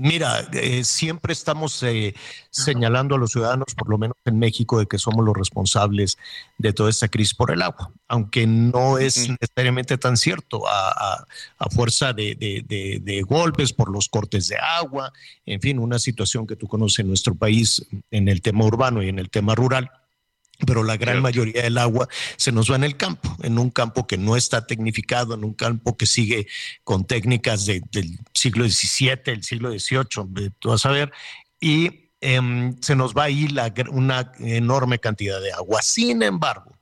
Mira, eh, siempre estamos eh, señalando a los ciudadanos, por lo menos en México, de que somos los responsables de toda esta crisis por el agua, aunque no es necesariamente tan cierto. A, fuerza de, golpes por los cortes de agua, en fin, una situación que tú conoces en nuestro país en el tema urbano y en el tema rural pero la gran mayoría del agua se nos va en el campo, en un campo que no está tecnificado, en un campo que sigue con técnicas del siglo XVII, el siglo XVIII, tú vas a ver, y em, se nos va ahí la, una enorme cantidad de agua. Sin embargo,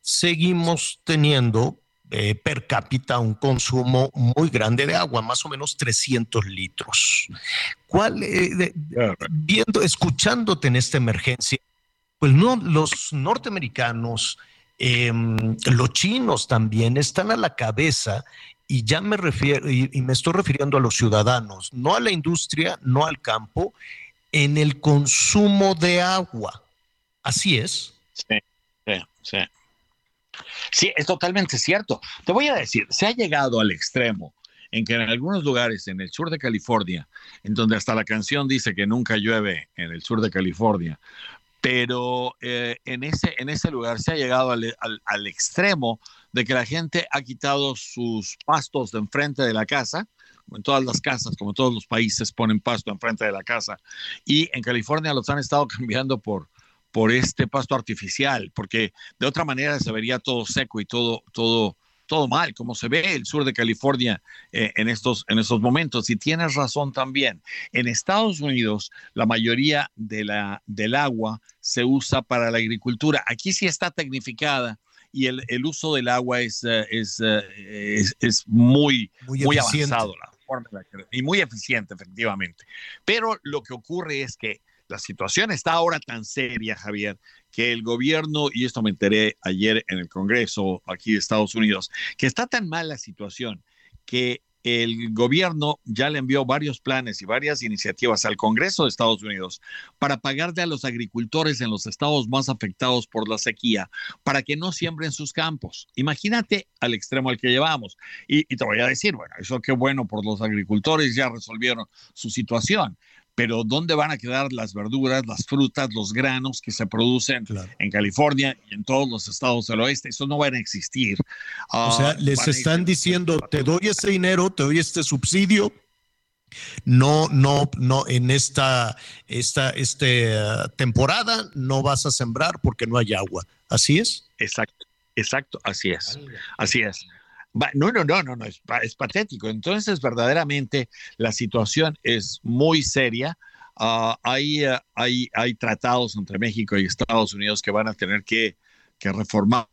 seguimos teniendo eh, per cápita un consumo muy grande de agua, más o menos 300 litros. ¿Cuál, eh, viendo, escuchándote en esta emergencia, pues no, los norteamericanos, em, los chinos también están a la cabeza y ya me refiero, y, me estoy refiriendo a los ciudadanos, no a la industria, no al campo, en el consumo de agua. Así es. Sí, sí, sí. Sí, es totalmente cierto. Te voy a decir, se ha llegado al extremo en que en algunos lugares en el sur de California, en donde hasta la canción dice que nunca llueve en el sur de California, pero eh, en, ese, en ese lugar se ha llegado al, extremo de que la gente ha quitado sus pastos de enfrente de la casa, en todas las casas, como todos los países ponen pasto enfrente de la casa, y en California los han estado cambiando por, por este pasto artificial, porque de otra manera se vería todo seco y todo, todo, todo mal, como se ve el sur de California eh, en, estos, en estos momentos. Y tienes razón también. En Estados Unidos, la mayoría de la, del agua se usa para la agricultura. Aquí sí está tecnificada y el, el uso del agua es, eh, eh, es, es, muy, muy, muy avanzado y muy eficiente, efectivamente. Pero lo que ocurre es que la situación está ahora tan seria, Javier, que el gobierno, y esto me enteré ayer en el Congreso aquí de Estados Unidos, que está tan mal la situación que el gobierno ya le envió varios planes y varias iniciativas al Congreso de Estados Unidos para pagarle a los agricultores en los estados más afectados por la sequía para que no siembren sus campos. Imagínate al extremo al que llevamos. Y, y te voy a decir, bueno, eso qué bueno por los agricultores, ya resolvieron su situación pero ¿dónde van a quedar las verduras, las frutas, los granos que se producen en California y en todos los estados del oeste? Eso no va a existir. o sea, ah, les están diciendo, te doy este dinero, te doy este subsidio, no, no, no, en esta, esta este, temporada no vas a sembrar porque no hay agua. ¿Así es? Exacto, exacto, así es. Así es. No, no, no, no, no, es, patético. Entonces, verdaderamente, la situación es muy seria. Ah, hay, ah, hay, hay tratados entre México y Estados Unidos que van a tener que, que reformarse.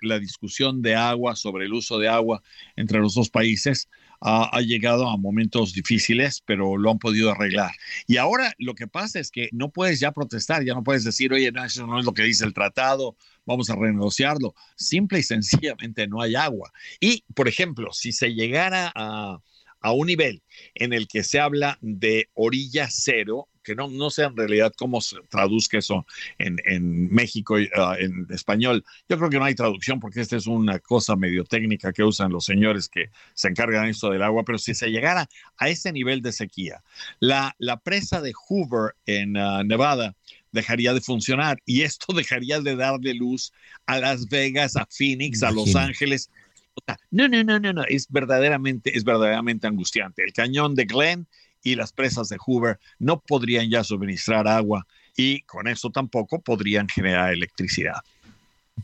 La discusión de agua, sobre el uso de agua entre los dos países, ha llegado a momentos difíciles, pero lo han podido arreglar. Y ahora lo que pasa es que no puedes ya protestar, ya no puedes decir, oye, no, eso no es lo que dice el tratado, vamos a renegociarlo. Simple y sencillamente no hay agua. Y, por ejemplo, si se llegara a, a un nivel en el que se habla de orilla cero, que no, no sé en realidad cómo se traduzca eso en, en México, uh, en español. Yo creo que no hay traducción porque esta es una cosa medio técnica que usan los señores que se encargan esto del agua, pero si se llegara a ese nivel de sequía, la, la presa de Hoover en uh, Nevada dejaría de funcionar y esto dejaría de darle luz a Las Vegas, a Phoenix, a Los Ángeles. No, no, no, no, no, es verdaderamente, es verdaderamente angustiante. El cañón de Glen y las presas de Hoover no podrían ya suministrar agua y con eso tampoco podrían generar electricidad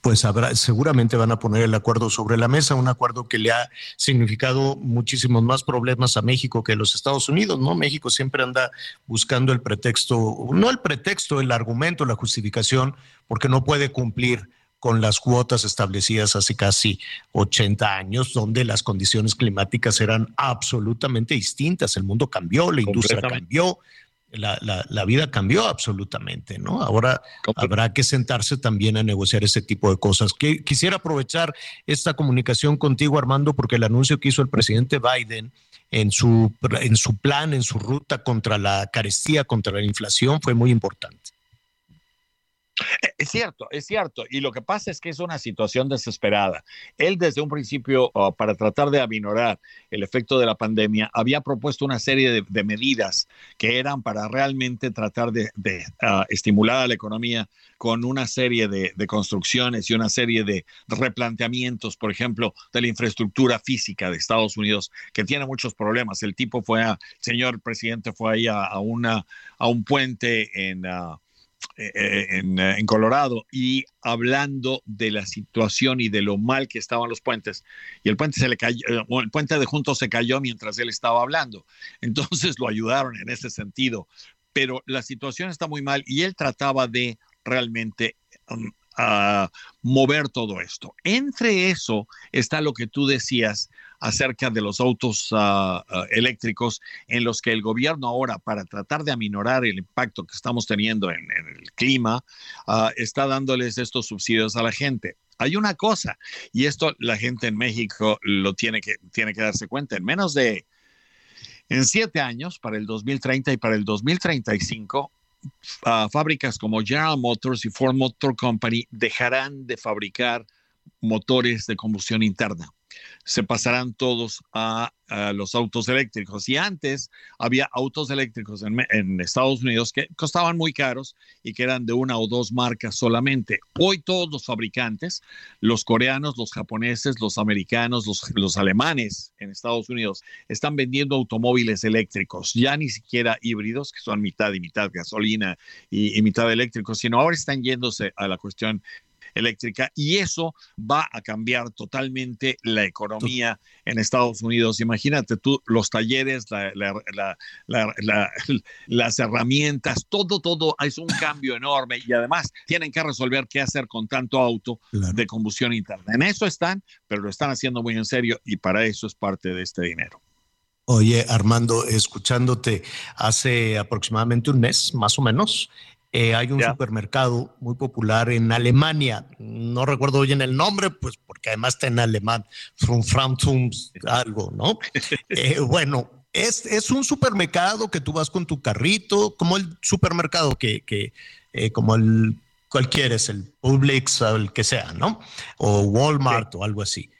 pues habrá, seguramente van a poner el acuerdo sobre la mesa, un acuerdo que le ha significado muchísimos más problemas a México que a los Estados Unidos, ¿no? México siempre anda buscando el pretexto, no el pretexto, el argumento, la justificación, porque no puede cumplir con las cuotas establecidas hace casi 80 años, donde las condiciones climáticas eran absolutamente distintas. El mundo cambió, la industria cambió, la, vida cambió absolutamente, ¿no? Ahora habrá que sentarse también a negociar ese tipo de cosas. quisiera aprovechar esta comunicación contigo, Armando, porque el anuncio que hizo el presidente Biden en su, en su plan, en su ruta contra la carestía, contra la inflación, fue muy importante. Es cierto, es cierto. Y lo que pasa es que es una situación desesperada. Él desde un principio, oh, para tratar de aminorar el efecto de la pandemia, había propuesto una serie de, medidas que eran para realmente tratar de, ah, estimular a la economía con una serie de, construcciones y una serie de replanteamientos, por ejemplo, de la infraestructura física de Estados Unidos, que tiene muchos problemas. El tipo fue, a, el señor presidente fue ahí a, una, a un puente en... Ah, eh, eh, eh, en, Colorado y hablando de la situación y de lo mal que estaban los puentes. Y el puente se le cayó, el puente de Juntos se cayó mientras él estaba hablando. Entonces lo ayudaron en ese sentido. Pero la situación está muy mal y él trataba de realmente mover todo esto. Entre eso está lo que tú decías acerca de los autos ah, ah, eléctricos en los que el gobierno ahora, para tratar de aminorar el impacto que estamos teniendo en, el clima, ah, está dándoles estos subsidios a la gente. Hay una cosa, y esto la gente en México lo tiene que, tiene que darse cuenta, en menos de, en siete años, para el 2030 y para el 2035, fábricas como General Motors y Ford Motor Company dejarán de fabricar motores de combustión interna se pasarán todos a, los autos eléctricos. Y antes había autos eléctricos en, Estados Unidos que costaban muy caros y que eran de una o dos marcas solamente. Hoy todos los fabricantes, los coreanos, los japoneses, los americanos, los, alemanes en Estados Unidos, están vendiendo automóviles eléctricos, ya ni siquiera híbridos, que son mitad y mitad gasolina y, y mitad eléctricos, sino ahora están yéndose a la cuestión eléctrica y eso va a cambiar totalmente la economía en Estados Unidos. Imagínate tú los talleres, las herramientas, todo, todo es un cambio enorme y además tienen que resolver qué hacer con tanto auto de combustión interna. En eso están, pero lo están haciendo muy en serio y para eso es parte de este dinero. Oye, Armando, escuchándote hace aproximadamente un mes, más o menos, eh, hay un supermercado muy popular en Alemania, no recuerdo bien el nombre, pues porque además está en alemán, From algo, ¿no? Eh, bueno, es, es, un supermercado que tú vas con tu carrito, como el supermercado que, que eh, como el cualquiera es el Publix o el que sea, ¿no? O Walmart o algo así.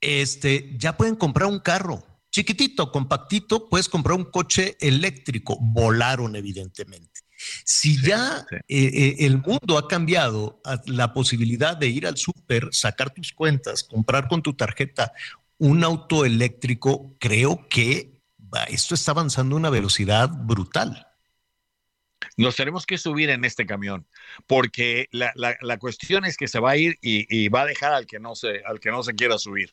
Este, ya pueden comprar un carro chiquitito, compactito, puedes comprar un coche eléctrico. Volaron, evidentemente. Si ya eh, eh, el mundo ha cambiado a la posibilidad de ir al súper, sacar tus cuentas, comprar con tu tarjeta un auto eléctrico, creo que esto está avanzando a una velocidad brutal nos tenemos que subir en este camión, porque la, la, cuestión es que se va a ir y, va a dejar al que no se, al que no se quiera subir.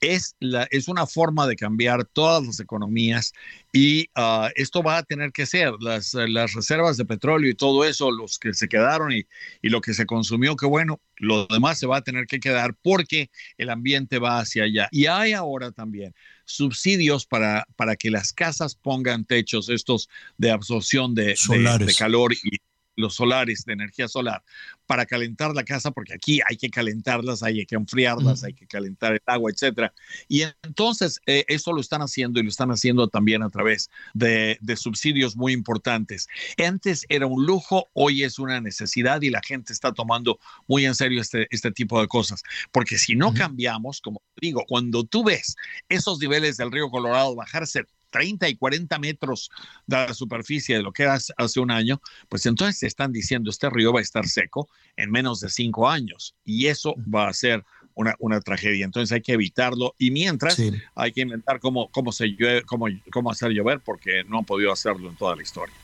Es, la, es una forma de cambiar todas las economías y ah, esto va a tener que ser las, las, reservas de petróleo y todo eso, los que se quedaron y, y lo que se consumió, que bueno, lo demás se va a tener que quedar porque el ambiente va hacia allá. Y hay ahora también subsidios para, para que las casas pongan techos estos de absorción de, de calor y los solares de energía solar para calentar la casa, porque aquí hay que calentarlas, hay que enfriarlas, hay que calentar el agua, etcétera. Y entonces eh, eso lo están haciendo y lo están haciendo también a través de, subsidios muy importantes. Antes era un lujo, hoy es una necesidad y la gente está tomando muy en serio este, este tipo de cosas. Porque si no cambiamos, como digo, cuando tú ves esos niveles del río Colorado bajarse 30 y 40 metros de la superficie de lo que era hace un año, pues entonces se están diciendo este río va a estar seco en menos de cinco años y eso va a ser una, una tragedia. Entonces hay que evitarlo y mientras hay que inventar cómo, cómo, se cómo, cómo hacer llover porque no han podido hacerlo en toda la historia.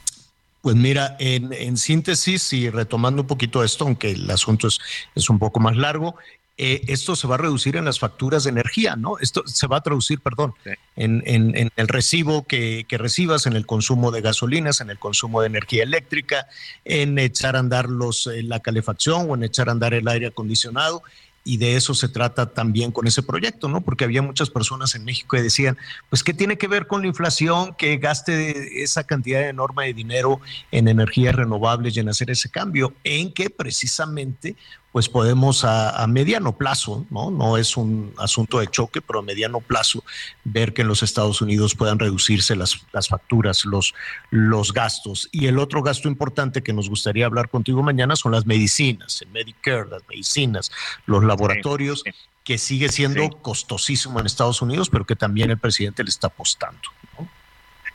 Pues mira, en, en, síntesis y retomando un poquito esto, aunque el asunto es, es un poco más largo, eh, esto se va a reducir en las facturas de energía, ¿no? Esto se va a traducir, perdón, en, en, el recibo que, que, recibas, en el consumo de gasolinas, en el consumo de energía eléctrica, en echar a andar los, eh, la calefacción o en echar a andar el aire acondicionado y de eso se trata también con ese proyecto, ¿no? Porque había muchas personas en México que decían, pues, ¿qué tiene que ver con la inflación que gaste esa cantidad enorme de dinero en energías renovables y en hacer ese cambio? En que precisamente pues podemos a, mediano plazo, ¿no? No es un asunto de choque, pero a mediano plazo ver que en los Estados Unidos puedan reducirse las, las facturas, los, los gastos. Y el otro gasto importante que nos gustaría hablar contigo mañana son las medicinas, el Medicare, las medicinas, los laboratorios, que sigue siendo costosísimo en Estados Unidos, pero que también el presidente le está apostando.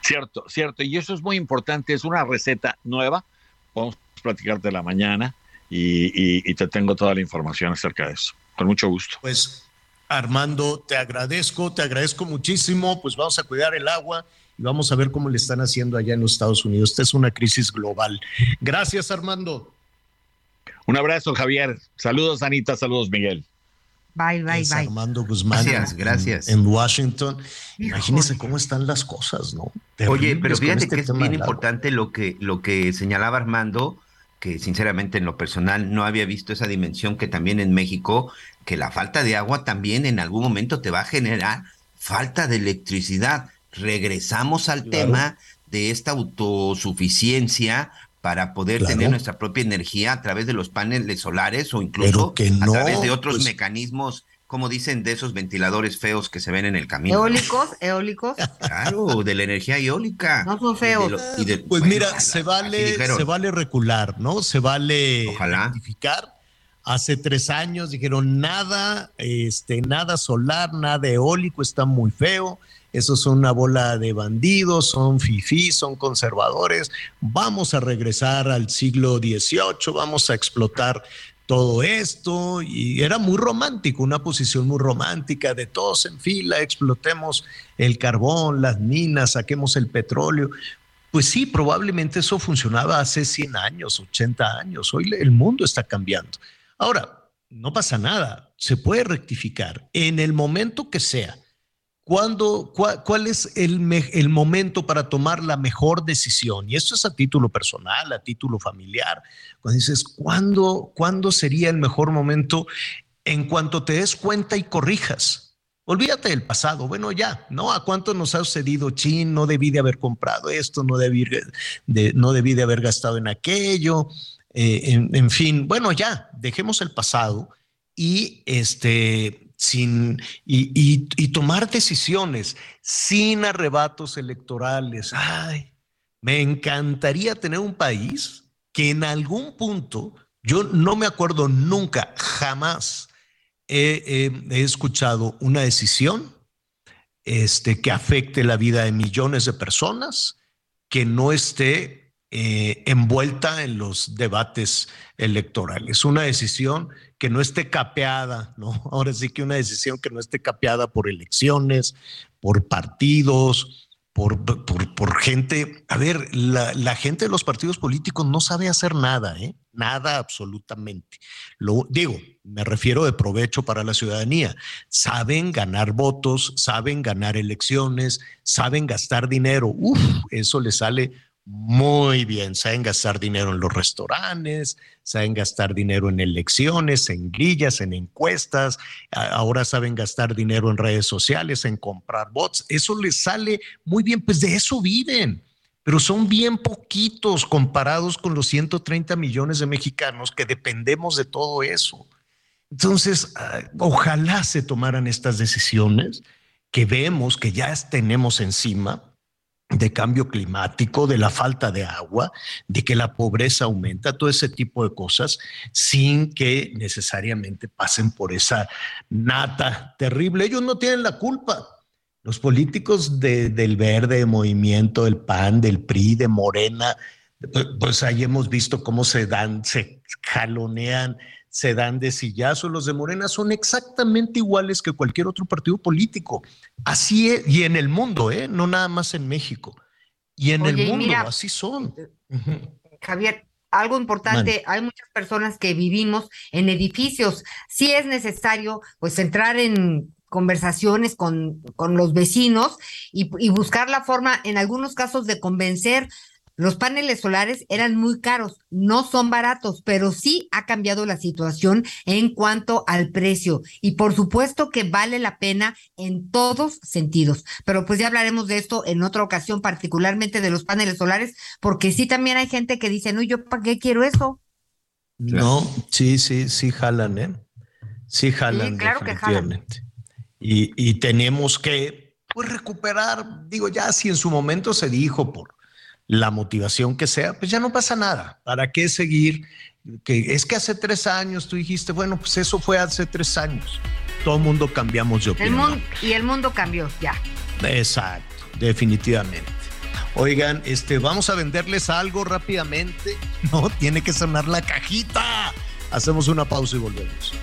Cierto, cierto. Y eso es muy importante, es una receta nueva. Vamos a platicar de la mañana y, te tengo toda la información acerca de eso. Con mucho gusto. Pues Armando, te agradezco, te agradezco muchísimo. Pues vamos a cuidar el agua y vamos a ver cómo le están haciendo allá en los Estados Unidos. Esta es una crisis global. Gracias, Armando. Un abrazo, Javier. Saludos, Anita. Saludos, Miguel. Bye, bye, bye. Armando Guzmán. Gracias, gracias. En, Washington. Imagínense cómo están las cosas, ¿no? Oye, pero fíjate este que es bien importante lo que, lo que señalaba Armando que sinceramente en lo personal no había visto esa dimensión que también en México, que la falta de agua también en algún momento te va a generar falta de electricidad. Regresamos al tema de esta autosuficiencia para poder tener nuestra propia energía a través de los paneles solares o incluso a través de otros pues mecanismos como dicen, de esos ventiladores feos que se ven en el camino. Eólicos, eólicos. Claro, de la energía eólica. No son feos. pues mira, se vale, se vale recular, ¿no? Se vale rectificar. Hace tres años dijeron nada, este, nada solar, nada eólico, está muy feo. Eso son una bola de bandidos, son fifí, son conservadores. Vamos a regresar al siglo XVIII, vamos a explotar todo esto y era muy romántico, una posición muy romántica de todos en fila, explotemos el carbón, las minas, saquemos el petróleo. Pues sí, probablemente eso funcionaba hace 100 años, 80 años. Hoy el mundo está cambiando. Ahora, no pasa nada, se puede rectificar en el momento que sea. ¿Cuándo, cuál, es el, momento para tomar la mejor decisión? Y esto es a título personal, a título familiar. Cuando dices, ¿cuándo, ¿cuándo sería el mejor momento en cuanto te des cuenta y corrijas? Olvídate del pasado. Bueno, ya, ¿no? ¿A cuánto nos ha sucedido? Chin, no debí de haber comprado esto, no debí de, haber gastado en aquello. Eh, en fin, bueno, ya, dejemos el pasado y este sin, y, tomar decisiones sin arrebatos electorales. Ay, me encantaría tener un país que en algún punto, yo no me acuerdo nunca, jamás he, escuchado una decisión este, que afecte la vida de millones de personas, que no esté eh, envuelta en los debates electorales. Una decisión que no esté capeada, ¿no? Ahora sí que una decisión que no esté capeada por elecciones, por partidos, por, por, gente. A ver, la, gente de los partidos políticos no sabe hacer nada, ¿eh? Nada absolutamente. Lo digo, me refiero de provecho para la ciudadanía. Saben ganar votos, saben ganar elecciones, saben gastar dinero. Uf, eso le sale muy bien, saben gastar dinero en los restaurantes, saben gastar dinero en elecciones, en grillas, en encuestas, ahora saben gastar dinero en redes sociales, en comprar bots, eso les sale muy bien, pues de eso viven, pero son bien poquitos comparados con los 130 millones de mexicanos que dependemos de todo eso. Entonces, ah, ojalá se tomaran estas decisiones que vemos que ya tenemos encima de cambio climático, de la falta de agua, de que la pobreza aumenta, todo ese tipo de cosas, sin que necesariamente pasen por esa nata terrible. Ellos no tienen la culpa. Los políticos del Verde, Movimiento, del PAN, del PRI, de Morena, pues, pues ahí hemos visto cómo se dan, se jalonean, se dan de sillazo. Los de Morena son exactamente iguales que cualquier otro partido político. Así es, y en el mundo, ¿eh? no nada más en México. Y en el mundo, así son. Javier, algo importante, hay muchas personas que vivimos en edificios. Sí es necesario, pues, entrar en conversaciones con, con los vecinos y, y, buscar la forma, en algunos casos, de convencer los paneles solares eran muy caros, no son baratos, pero sí ha cambiado la situación en cuanto al precio. Y por supuesto que vale la pena en todos sentidos. Pero pues ya hablaremos de esto en otra ocasión, particularmente de los paneles solares, porque sí también hay gente que dice, no, yo para qué quiero eso. No, sí, sí, sí jalan, ¿eh? Sí jalan. Sí, claro que jalan. Y, y tenemos que pues, recuperar, digo, ya si en su momento se dijo por la motivación que sea, pues ya no pasa nada. ¿Para qué seguir? Que es que hace tres años tú dijiste, bueno, pues eso fue hace tres años. Todo el mundo cambiamos de opinión. y el mundo cambió, ya. Exacto, definitivamente. Oigan, este, vamos a venderles algo rápidamente. No, tiene que sonar la cajita. Hacemos una pausa y volvemos.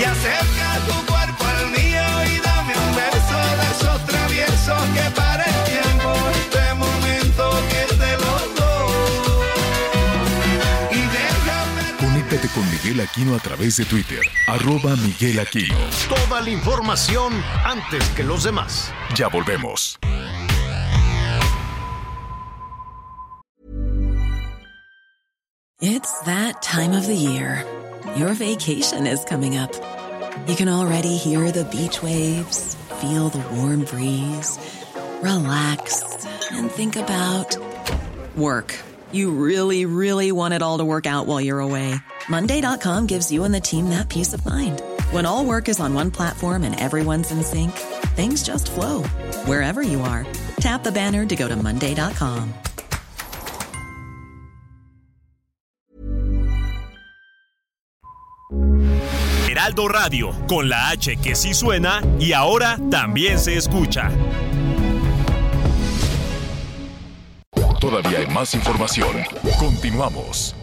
Y acerca tu cuerpo al mío y dame un beso de esos traviesos que con Miguel Aquino a través de Twitter, arroba Miguel Aquino. Toda la información antes que los demás. Ya volvemos. It's that time of the year. Your vacation is coming up. You can already hear the beach waves, feel the warm breeze, relax and think about work. You really, really want it all to work out while you're away. Monday.com gives you and the team that peace of mind. When all work is on one platform and everyone's in sync, things just flow wherever you are. Tap the banner to go to Monday.com. Heraldo Radio, con la H que sí suena y ahora también se escucha. Todavía hay más información. Continuamos.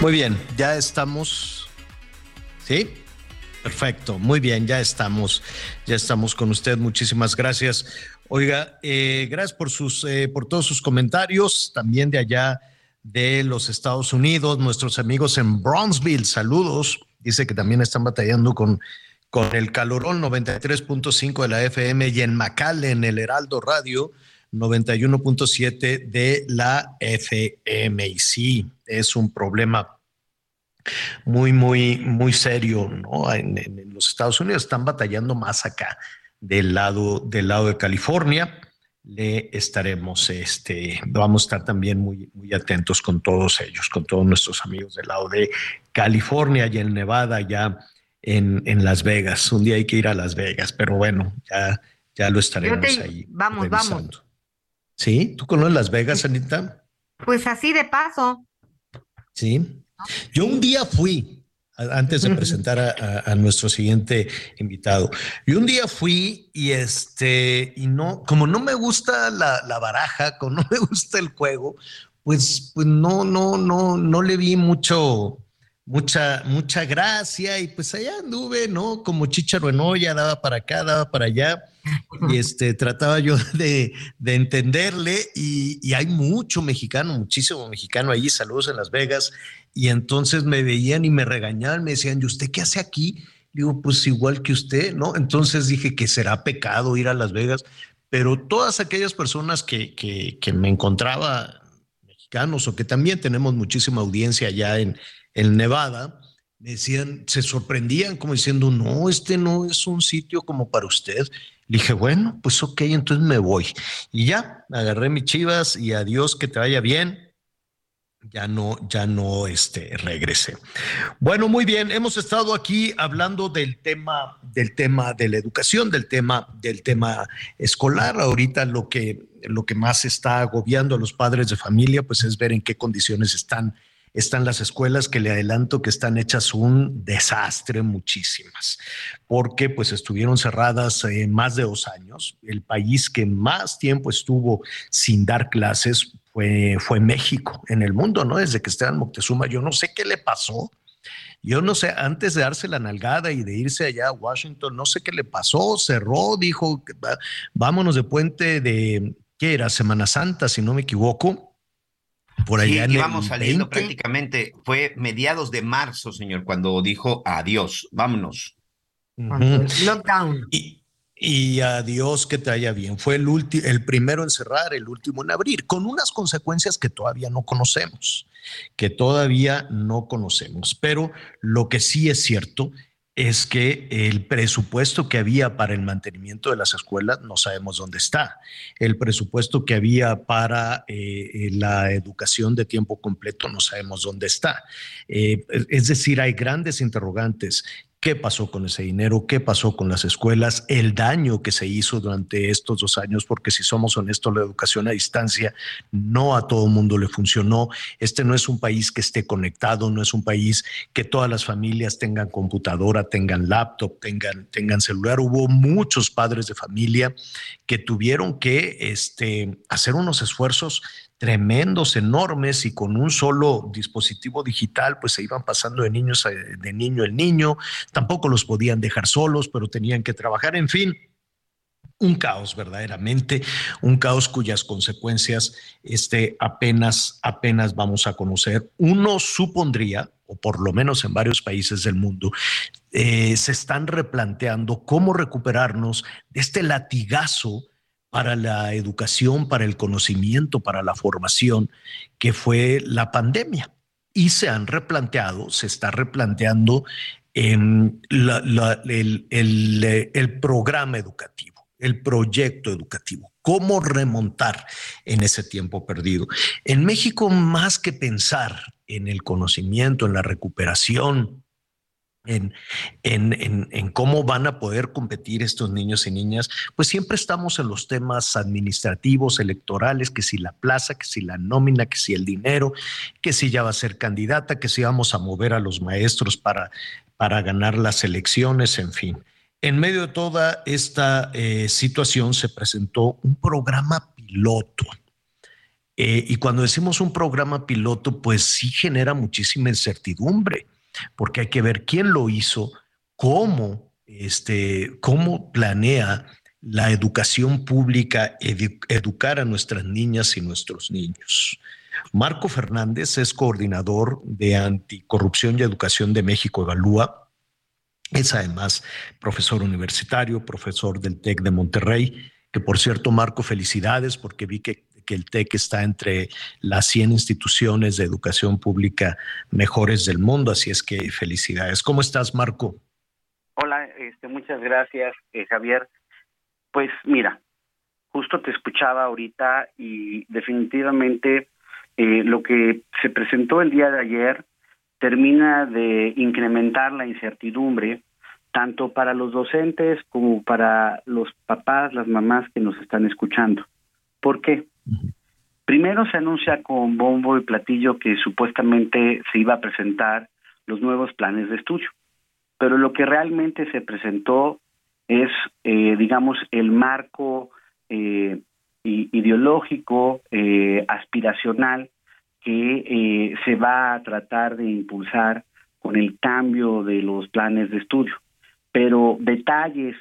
Muy bien, ya estamos. ¿Sí? Perfecto, muy bien, ya estamos, ya estamos con usted. Muchísimas gracias. Oiga, eh, gracias por sus, eh, por todos sus comentarios, también de allá de los Estados Unidos, nuestros amigos en Bronzeville, saludos. Dice que también están batallando con, con el calorón 93.5 de la FM y en McAllen, el Heraldo Radio 91.7 de la FM. Y sí, es un problema muy, muy, muy serio, ¿no? En, los Estados Unidos están batallando más acá del lado, del lado de California. Le estaremos, este, vamos a estar también muy, muy atentos con todos ellos, con todos nuestros amigos del lado de California y en Nevada, ya en, en Las Vegas. Un día hay que ir a Las Vegas, pero bueno, ya, ya lo estaremos ahí. Vamos, vamos. ¿Sí? ¿Tú conoces Las Vegas, Anita? Pues así de paso. Sí. Yo un día fui, antes de presentar a, nuestro siguiente invitado, yo un día fui y este, y no, como no me gusta la, baraja, como no me gusta el juego, pues, pues no, no, no, no le vi mucho, mucha, mucha gracia y pues allá anduve, ¿no? Como chicharo en olla, daba para acá, daba para allá y este, trataba yo de, entenderle y, y, hay mucho mexicano, muchísimo mexicano allí, saludos en Las Vegas y entonces me veían y me regañaban, me decían, ¿y usted qué hace aquí? Digo, pues igual que usted, ¿no? Entonces dije que será pecado ir a Las Vegas, pero todas aquellas personas que, que, que me encontraba mexicanos o que también tenemos muchísima audiencia allá en, en Nevada, me decían, se sorprendían como diciendo, no, este no es un sitio como para usted. Le dije, bueno, pues ok, entonces me voy. Y ya, agarré mis chivas y adiós, que te vaya bien. ya no, ya no este, regrese. Bueno, muy bien, hemos estado aquí hablando del tema, del tema de la educación, del tema, del tema escolar. Ahorita lo que, lo que más está agobiando a los padres de familia, pues es ver en qué condiciones están, están las escuelas, que le adelanto que están hechas un desastre muchísimas, porque pues estuvieron cerradas eh, más de dos años. El país que más tiempo estuvo sin dar clases fue, México en el mundo, ¿no? Desde que Esteban Moctezuma, yo no sé qué le pasó. Yo no sé, antes de darse la nalgada y de irse allá a Washington, no sé qué le pasó, cerró, dijo, vámonos de puente de, ¿qué era? Semana Santa, si no me equivoco. Por allá sí, íbamos saliendo prácticamente, fue mediados de marzo, señor, cuando dijo adiós, vámonos. Lockdown. Y, y adiós que te haya bien. Fue el, el primero en cerrar, el último en abrir, con unas consecuencias que todavía no conocemos, que todavía no conocemos. Pero lo que sí es cierto es que el presupuesto que había para el mantenimiento de las escuelas no sabemos dónde está. El presupuesto que había para eh, la educación de tiempo completo no sabemos dónde está. Eh, es decir, hay grandes interrogantes qué pasó con ese dinero, qué pasó con las escuelas, el daño que se hizo durante estos dos años, porque si somos honestos, la educación a distancia no a todo mundo le funcionó. Este no es un país que esté conectado, no es un país que todas las familias tengan computadora, tengan laptop, tengan, tengan celular. Hubo muchos padres de familia que tuvieron que este, hacer unos esfuerzos tremendos, enormes y con un solo dispositivo digital, pues se iban pasando de niños de niño en niño, tampoco los podían dejar solos, pero tenían que trabajar, en fin, un caos verdaderamente, un caos cuyas consecuencias este, apenas, apenas vamos a conocer. Uno supondría, o por lo menos en varios países del mundo, eh, se están replanteando cómo recuperarnos de este latigazo para la educación, para el conocimiento, para la formación, que fue la pandemia. Y se han replanteado, se está replanteando en el, el programa educativo, el proyecto educativo cómo remontar en ese tiempo perdido. En México, más que pensar en el conocimiento, en la recuperación, en, en, en, cómo van a poder competir estos niños y niñas, pues siempre estamos en los temas administrativos, electorales, que si la plaza, que si la nómina, que si el dinero, que si ya va a ser candidata, que si vamos a mover a los maestros para, para ganar las elecciones, en fin. En medio de toda esta eh, situación se presentó un programa piloto. Eh, y cuando decimos un programa piloto, pues sí genera muchísima incertidumbre porque hay que ver quién lo hizo, cómo, este, cómo planea la educación pública educar a nuestras niñas y nuestros niños. Marco Fernández es coordinador de Anticorrupción y Educación de México Evalúa. Es además profesor universitario, profesor del TEC de Monterrey, que por cierto, Marco, felicidades porque vi que que el TEC está entre las 100 instituciones de educación pública mejores del mundo, así es que felicidades. ¿Cómo estás, Marco? Hola, este, muchas gracias, eh, Javier. Pues mira, justo te escuchaba ahorita y definitivamente eh, lo que se presentó el día de ayer termina de incrementar la incertidumbre tanto para los docentes como para los papás, las mamás que nos están escuchando. ¿Por qué? Primero se anuncia con bombo y platillo que supuestamente se iba a presentar los nuevos planes de estudio, pero lo que realmente se presentó es, eh, digamos, el marco eh, ideológico, eh, aspiracional, que se va a tratar de impulsar con el cambio de los planes de estudio. Pero detalles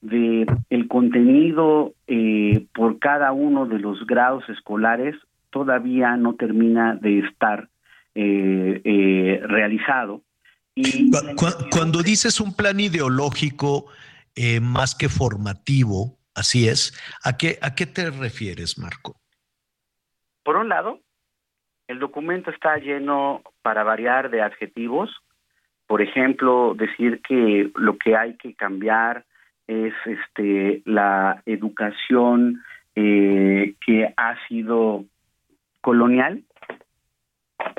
de el contenido eh, por cada uno de los grados escolares todavía no termina de estar eh, eh, realizado. Y, cuando dices un plan ideológico más que formativo, así es, ¿a qué, ¿a qué te refieres, Marco? Por un lado, el documento está lleno, para variar, de adjetivos. Por ejemplo, decir que lo que hay que cambiar es este la educación eh, que ha sido colonial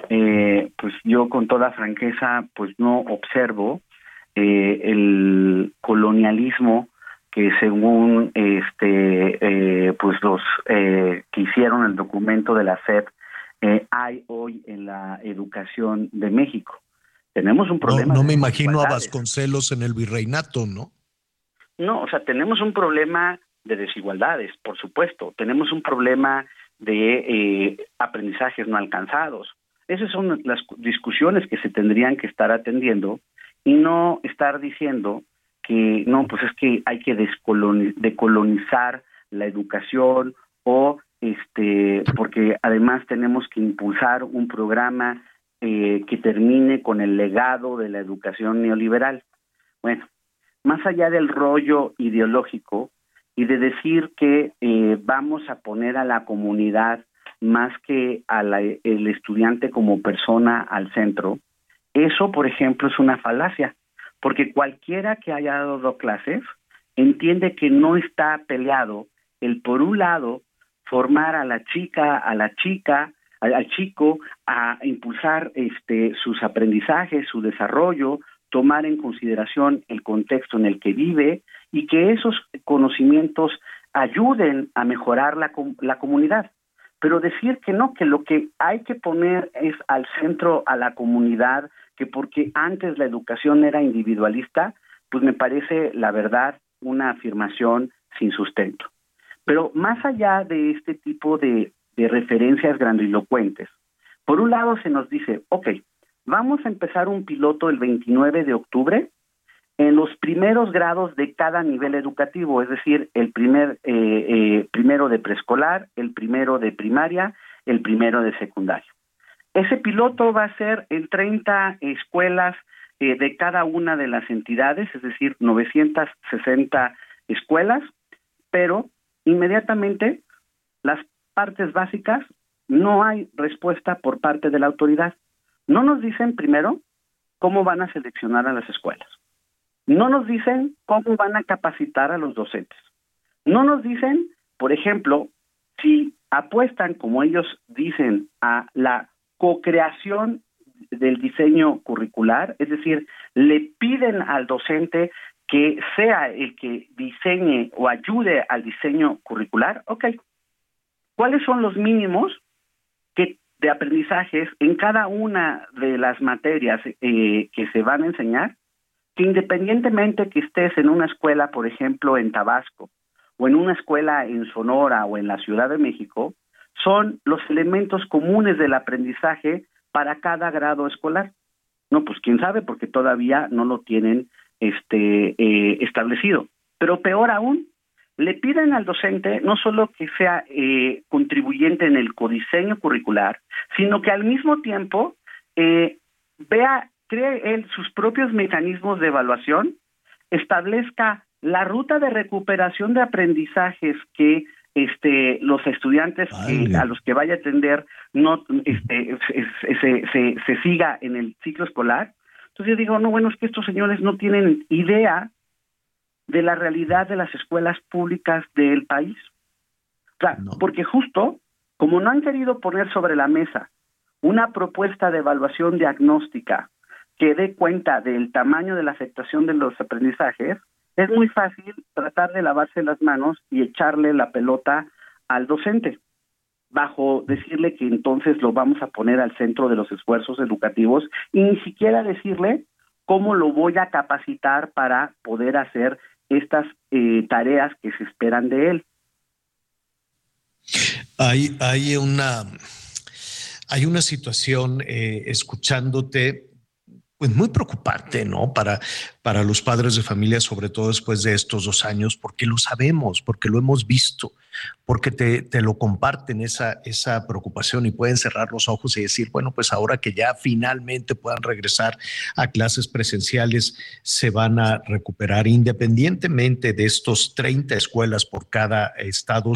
eh, pues yo con toda franqueza, pues no observo eh, el colonialismo que según este pues los que hicieron el documento de la SEP hay hoy en la educación de México. Tenemos un problema. No, me imagino a Vasconcelos en el virreinato, ¿no? No, o sea, tenemos un problema de desigualdades, por supuesto. Tenemos un problema de eh, aprendizajes no alcanzados. Esas son las discusiones que se tendrían que estar atendiendo y no estar diciendo que no, pues es que hay que decolonizar la educación o este porque además tenemos que impulsar un programa eh, que termine con el legado de la educación neoliberal. Bueno, más allá del rollo ideológico y de decir que eh, vamos a poner a la comunidad más que al estudiante como persona al centro, eso, por ejemplo, es una falacia, porque cualquiera que haya dado clases entiende que no está peleado el, por un lado, formar a la chica, a la chica, al, chico a impulsar este, sus aprendizajes, su desarrollo, tomar en consideración el contexto en el que vive y que esos conocimientos ayuden a mejorar la, la comunidad. Pero decir que no, que lo que hay que poner es al centro a la comunidad, que porque antes la educación era individualista, pues me parece, la verdad, una afirmación sin sustento. Pero más allá de este tipo de, de referencias grandilocuentes. Por un lado se nos dice, ok, vamos a empezar un piloto el 29 de octubre en los primeros grados de cada nivel educativo, es decir, el primer eh, eh, primero de preescolar, el primero de primaria, el primero de secundaria. Ese piloto va a ser en 30 escuelas eh, de cada una de las entidades, es decir, 960 escuelas, pero inmediatamente las partes básicas, no hay respuesta por parte de la autoridad. No nos dicen primero cómo van a seleccionar a las escuelas. No nos dicen cómo van a capacitar a los docentes. No nos dicen, por ejemplo, si apuestan, como ellos dicen, a la co-creación del diseño curricular, es decir, le piden al docente que sea el que diseñe o ayude al diseño curricular, ok, cuáles son los mínimos que, de aprendizajes en cada una de las materias eh, que se van a enseñar, que independientemente que estés en una escuela, por ejemplo, en Tabasco, o en una escuela en Sonora o en la Ciudad de México, son los elementos comunes del aprendizaje para cada grado escolar. No, pues quién sabe, porque todavía no lo tienen este eh, establecido. Pero peor aún, le piden al docente no solo que sea eh, contribuyente en el codiseño curricular, sino que al mismo tiempo eh, vea, cree él sus propios mecanismos de evaluación, establezca la ruta de recuperación de aprendizajes que este los estudiantes a los que vaya a atender no este, se, se, se siga en el ciclo escolar. Entonces yo digo, no, bueno, es que estos señores no tienen idea de la realidad de las escuelas públicas del país. porque justo como no han querido poner sobre la mesa una propuesta de evaluación diagnóstica que dé cuenta del tamaño de la afectación de los aprendizajes, es muy fácil tratar de lavarse las manos y echarle la pelota al docente, bajo decirle que entonces lo vamos a poner al centro de los esfuerzos educativos y ni siquiera decirle cómo lo voy a capacitar para poder hacer estas eh, tareas que se esperan de él. Hay, hay, una, hay una situación, eh, escuchándote, pues muy preocupante, ¿no? Para, para los padres de familia, sobre todo después de estos dos años, porque lo sabemos, porque lo hemos visto, porque te, te, lo comparten esa, esa preocupación y pueden cerrar los ojos y decir, bueno, pues ahora que ya finalmente puedan regresar a clases presenciales, se van a recuperar independientemente de estos 30 escuelas por cada estado.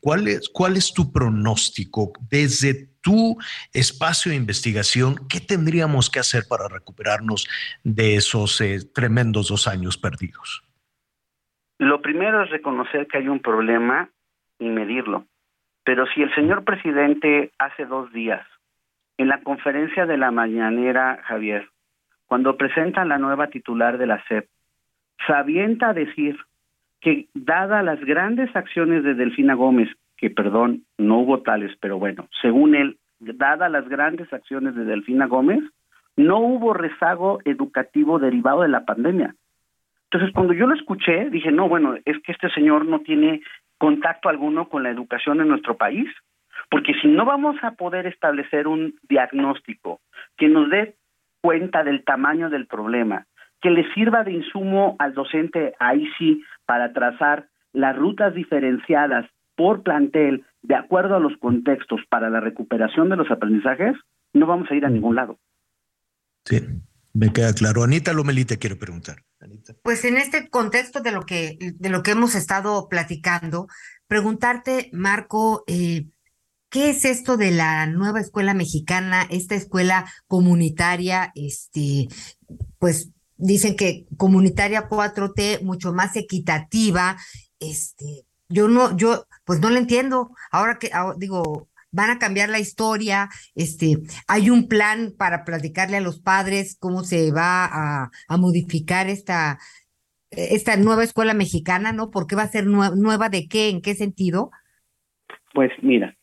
¿Cuál es, cuál es tu pronóstico desde tu espacio de investigación, ¿qué tendríamos que hacer para recuperarnos de esos eh, tremendos dos años perdidos? Lo primero es reconocer que hay un problema y medirlo. Pero si el señor presidente hace dos días en la conferencia de la mañanera, Javier, cuando presentan la nueva titular de la SEP, se avienta a decir que dada las grandes acciones de Delfina Gómez, que perdón, no hubo tales, pero bueno, según él, dada las grandes acciones de Delfina Gómez, no hubo rezago educativo derivado de la pandemia. Entonces, cuando yo lo escuché, dije, no, bueno, es que este señor no tiene contacto alguno con la educación en nuestro país, porque si no vamos a poder establecer un diagnóstico que nos dé cuenta del tamaño del problema, que le sirva de insumo al docente ahí sí para trazar las rutas diferenciadas por plantel de acuerdo a los contextos para la recuperación de los aprendizajes, no vamos a ir a ningún lado. Sí, me queda claro. Anita Lomelí te quiero preguntar. Pues en este contexto de lo que, de lo que hemos estado platicando, preguntarte, Marco, eh, ¿qué es esto de la nueva escuela mexicana, esta escuela comunitaria, este, pues dicen que comunitaria 4T, mucho más equitativa, este, yo no, yo, pues no lo entiendo. Ahora que, digo, van a cambiar la historia, este, hay un plan para platicarle a los padres cómo se va a, modificar esta, esta nueva escuela mexicana, ¿no? ¿Por qué va a ser nueva, de qué? ¿En qué sentido? Pues mira,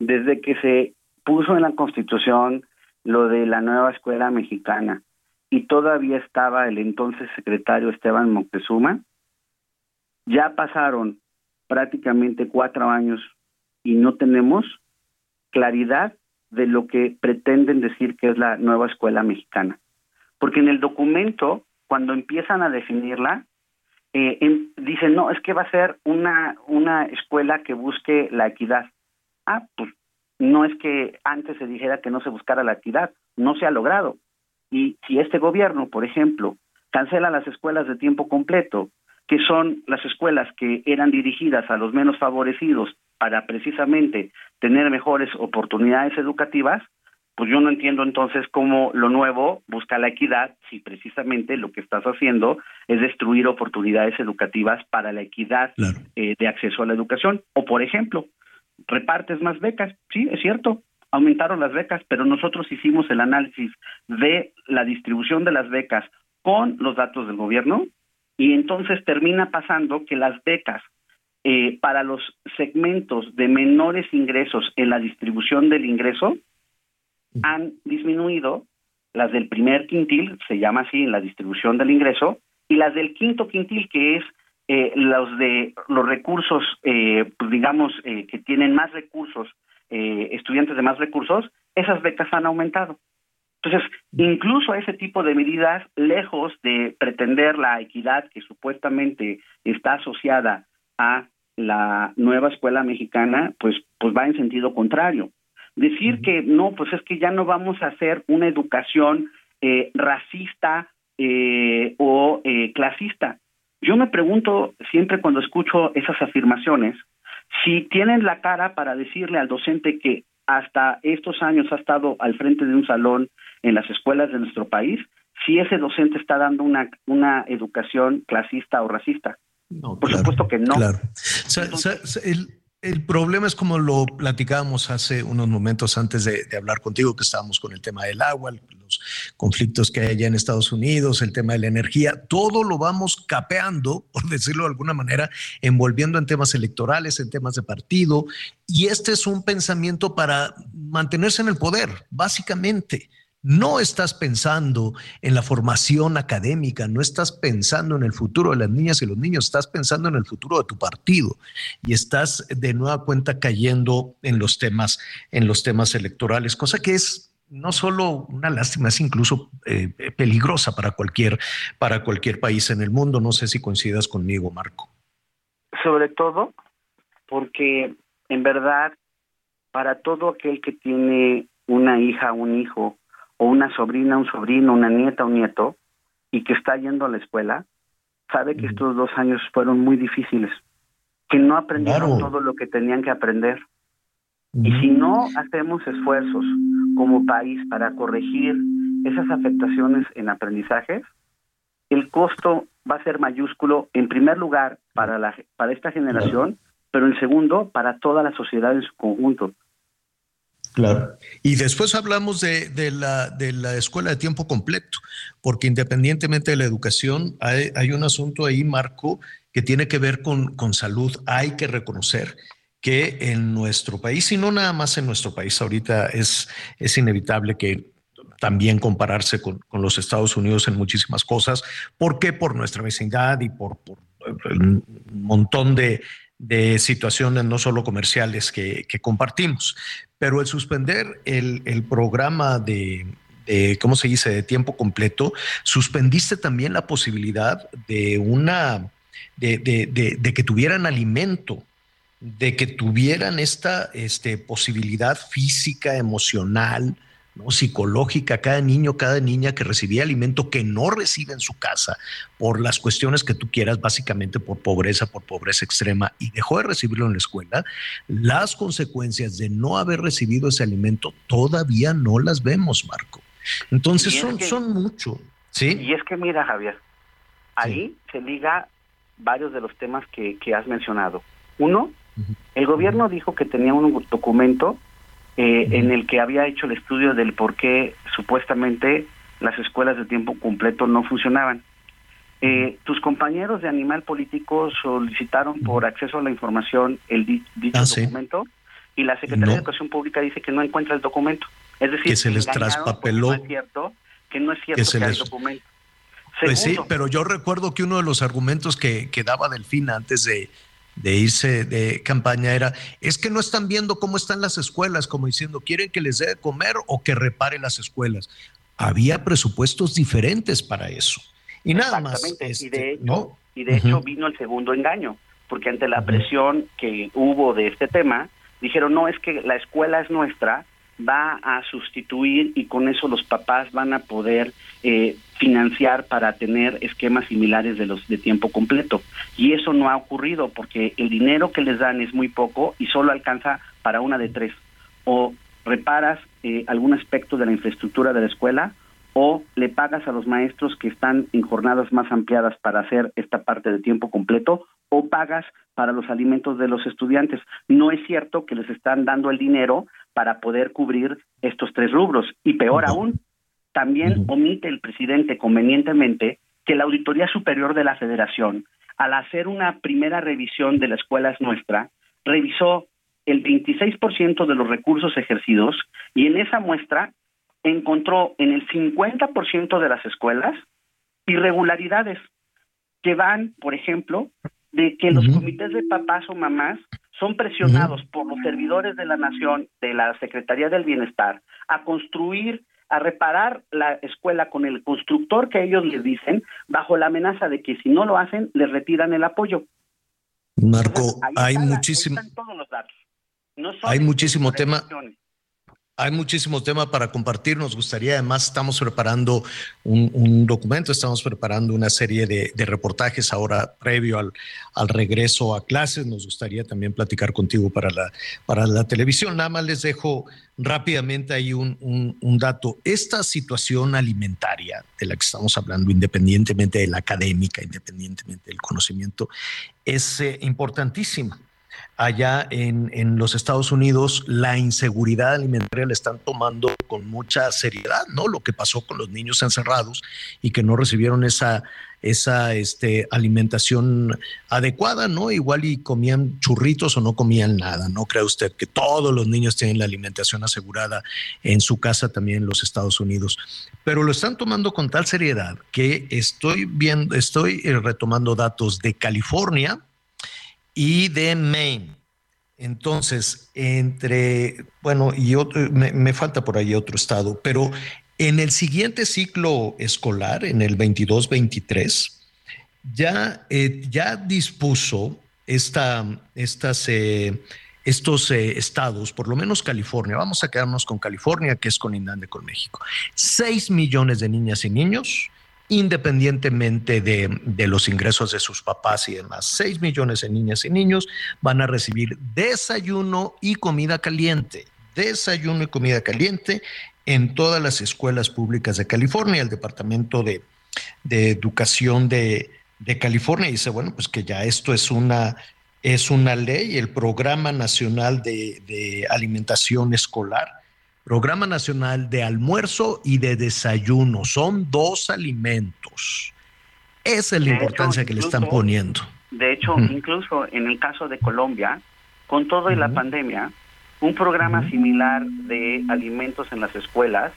desde que se puso en la Constitución lo de la nueva escuela mexicana y todavía estaba el entonces secretario Esteban Moctezuma, ya pasaron prácticamente cuatro años y no tenemos claridad de lo que pretenden decir que es la nueva escuela mexicana. Porque en el documento, cuando empiezan a definirla, eh, dicen, no, es que va a ser una, una escuela que busque la equidad. Ah, pues no es que antes se dijera que no se buscara la equidad, no se ha logrado. Y si este gobierno, por ejemplo, cancela las escuelas de tiempo completo, que son las escuelas que eran dirigidas a los menos favorecidos para precisamente tener mejores oportunidades educativas, pues yo no entiendo entonces cómo lo nuevo busca la equidad si precisamente lo que estás haciendo es destruir oportunidades educativas para la equidad eh, de acceso a la educación. O por ejemplo, repartes más becas, sí, es cierto, aumentaron las becas, pero nosotros hicimos el análisis de la distribución de las becas con los datos del gobierno y entonces termina pasando que las becas eh, para los segmentos de menores ingresos en la distribución del ingreso han disminuido, las del primer quintil, se llama así en la distribución del ingreso, y las del quinto quintil, que es eh, los de los recursos, eh, pues digamos, que tienen más recursos, estudiantes de más recursos, esas becas han aumentado. Entonces, incluso ese tipo de medidas, lejos de pretender la equidad que supuestamente está asociada a la nueva escuela mexicana, pues, pues va en sentido contrario. Decir que no, pues es que ya no vamos a hacer una educación eh, racista eh, o eh, clasista. Yo me pregunto siempre cuando escucho esas afirmaciones, si tienen la cara para decirle al docente que hasta estos años ha estado al frente de un salón en las escuelas de nuestro país, si ese docente está dando una, una educación clasista o racista. Por supuesto que no. Claro. el, el problema es como lo platicábamos hace unos momentos antes de, hablar contigo, que estábamos con el tema del agua, los conflictos que hay allá en Estados Unidos, el tema de la energía, todo lo vamos capeando, por decirlo de alguna manera, envolviendo en temas electorales, en temas de partido, y este es un pensamiento para mantenerse en el poder, básicamente no estás pensando en la formación académica, no estás pensando en el futuro de las niñas y los niños, estás pensando en el futuro de tu partido y estás de nueva cuenta cayendo en los temas, en los temas electorales, cosa que es no solo una lástima, es incluso eh, peligrosa para cualquier, para cualquier país en el mundo. No sé si coincidas conmigo, Marco. Sobre todo porque en verdad, para todo aquel que tiene una hija, un hijo, o una sobrina, un sobrino, una nieta, un nieto, y que está yendo a la escuela, sabe que estos dos años fueron muy difíciles, que no aprendieron todo lo que tenían que aprender. Y si no hacemos esfuerzos como país para corregir esas afectaciones en aprendizajes, el costo va a ser mayúsculo, en primer lugar, para, la, para esta generación, pero en segundo, para toda la sociedad en su conjunto. Claro. Y después hablamos de, la, de la escuela de tiempo completo, porque independientemente de la educación, hay, un asunto ahí, Marco, que tiene que ver con, con salud. Hay que reconocer que en nuestro país, y no nada más en nuestro país, ahorita es, es inevitable que también compararse con, los Estados Unidos en muchísimas cosas. ¿Por qué? Por nuestra vecindad y por, un montón de, situaciones, no solo comerciales, que, compartimos. Pero el suspender el, programa de, ¿cómo se dice?, de tiempo completo, suspendiste también la posibilidad de una, de, de que tuvieran alimento de que tuvieran esta este, posibilidad física, emocional, psicológica, cada niño, cada niña que recibía alimento que no recibe en su casa por las cuestiones que tú quieras, básicamente por pobreza, por pobreza extrema, y dejó de recibirlo en la escuela, las consecuencias de no haber recibido ese alimento todavía no las vemos, Marco. Entonces son, son mucho. ¿sí? Y es que mira, Javier, ahí se liga varios de los temas que, has mencionado. Uno, el gobierno dijo que tenía un documento eh, en el que había hecho el estudio del por qué supuestamente las escuelas de tiempo completo no funcionaban. Eh, tus compañeros de Animal Político solicitaron por acceso a la información el dicho ah, documento y la Secretaría de Educación Pública dice que no encuentra el documento. Es decir, que se les traspapeló. No es cierto, que no es cierto que, el documento. pues sí, pero yo recuerdo que uno de los argumentos que, que daba Delfina antes de, de irse de campaña era, es que no están viendo cómo están las escuelas, como diciendo, quieren que les dé de comer o que repare las escuelas. Había presupuestos diferentes para eso. Y nada más. y de este, hecho, y de hecho vino el segundo engaño, porque ante la presión que hubo de este tema, dijeron, no, es que la escuela es nuestra, va a sustituir y con eso los papás van a poder eh, financiar para tener esquemas similares de los de tiempo completo. Y eso no ha ocurrido porque el dinero que les dan es muy poco y solo alcanza para una de tres. O reparas eh, algún aspecto de la infraestructura de la escuela o le pagas a los maestros que están en jornadas más ampliadas para hacer esta parte de tiempo completo o pagas para los alimentos de los estudiantes. No es cierto que les están dando el dinero para poder cubrir estos tres rubros. Y peor aún, también omite el presidente convenientemente que la Auditoría Superior de la Federación, al hacer una primera revisión de la escuela es nuestra, revisó el 26% de los recursos ejercidos y en esa muestra encontró en el 50% de las escuelas irregularidades que van, por ejemplo, de que los comités de papás o mamás son presionados por los servidores de la nación, de la Secretaría del Bienestar, a construir a reparar la escuela con el constructor que ellos les dicen, bajo la amenaza de que si no lo hacen, les retiran el apoyo. Marco, hay muchísimo. hay muchísimo tema. Hay muchísimo tema para compartir. Nos gustaría, además, estamos preparando un, documento, estamos preparando una serie de, reportajes ahora previo al, al, regreso a clases. Nos gustaría también platicar contigo para la, para la televisión. Nada más les dejo rápidamente ahí un, un, dato. Esta situación alimentaria de la que estamos hablando, independientemente de la académica, independientemente del conocimiento, es eh, importantísima allá en, en, los Estados Unidos la inseguridad alimentaria la están tomando con mucha seriedad, ¿no? Lo que pasó con los niños encerrados y que no recibieron esa, esa este, alimentación adecuada, ¿no? Igual y comían churritos o no comían nada, ¿no? Cree usted que todos los niños tienen la alimentación asegurada en su casa también en los Estados Unidos. Pero lo están tomando con tal seriedad que estoy viendo, estoy eh, retomando datos de California, y de Maine. Entonces, entre, bueno, y otro, me, falta por ahí otro estado, pero en el siguiente ciclo escolar, en el 22-23, ya, eh, ya dispuso esta, estas, eh, estos eh, estados, por lo menos California, vamos a quedarnos con California, que es colindante con México, 6 millones de niñas y niños independientemente de, los ingresos de sus papás y demás. Seis millones de niñas y niños van a recibir desayuno y comida caliente. Desayuno y comida caliente en todas las escuelas públicas de California. El Departamento de, Educación de, California dice, bueno, pues que ya esto es una, es una ley. El Programa Nacional de, de Alimentación Escolar Programa Nacional de Almuerzo y de Desayuno. Son dos alimentos. Esa es la importancia que le están poniendo. De hecho, incluso en el caso de Colombia, con todo y la pandemia, un programa similar de alimentos en las escuelas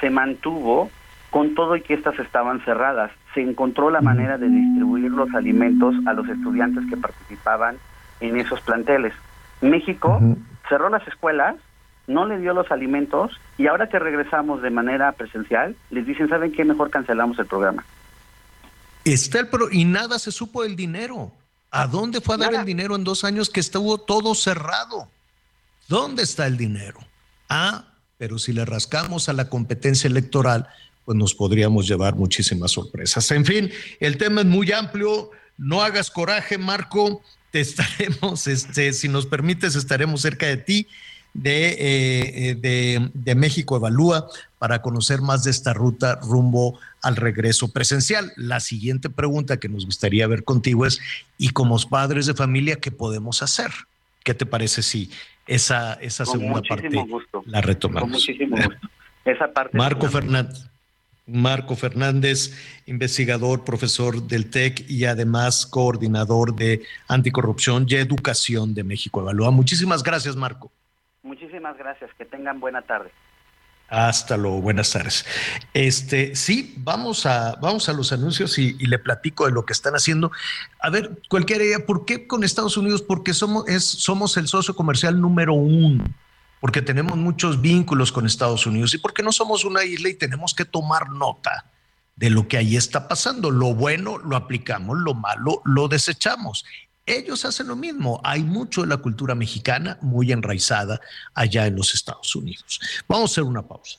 se mantuvo con todo y que estas estaban cerradas. Se encontró la manera de distribuir los alimentos a los estudiantes que participaban en esos planteles. México cerró las escuelas, no le dio los alimentos y ahora que regresamos de manera presencial, les dicen, ¿saben qué? Mejor cancelamos el programa. Está el pro y nada se supo del dinero. ¿A dónde fue a dar el dinero en dos años que estuvo todo cerrado? ¿Dónde está el dinero? Ah, pero si le rascamos a la competencia electoral, pues nos podríamos llevar muchísimas sorpresas. En fin, el tema es muy amplio. No hagas coraje, Marco. Te estaremos, este, si nos permites, estaremos cerca de ti de, eh, eh, de, de, México Evalúa para conocer más de esta ruta rumbo al regreso presencial. La siguiente pregunta que nos gustaría ver contigo es, ¿y como padres de familia qué podemos hacer? ¿Qué te parece si esa, esa segunda parte la retomamos? Con muchísimo gusto. Esa parte Marco Fernández. Marco Fernández, investigador, profesor del TEC y además coordinador de anticorrupción y educación de México Evalúa. Muchísimas gracias, Marco. Muchísimas gracias, que tengan buena tarde. Hasta luego, buenas tardes. Este, sí, vamos a, vamos a los anuncios y, le platico de lo que están haciendo. A ver, cualquier idea, ¿por qué con Estados Unidos? Porque somos, es, somos el socio comercial número uno, porque tenemos muchos vínculos con Estados Unidos y porque no somos una isla y tenemos que tomar nota de lo que ahí está pasando. Lo bueno lo aplicamos, lo malo lo desechamos. Ellos hacen lo mismo. Hay mucho de la cultura mexicana muy enraizada allá en los Estados Unidos. Vamos a hacer una pausa.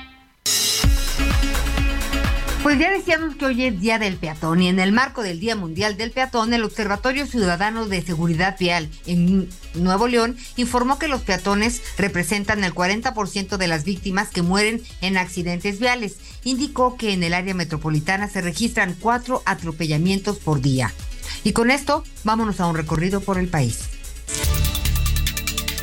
Pues ya decíamos que hoy es Día del Peatón y en el marco del Día Mundial del Peatón, el Observatorio Ciudadano de Seguridad Vial en Nuevo León informó que los peatones representan el 40% de las víctimas que mueren en accidentes viales. Indicó que en el área metropolitana se registran cuatro atropellamientos por día. Y con esto, vámonos a un recorrido por el país.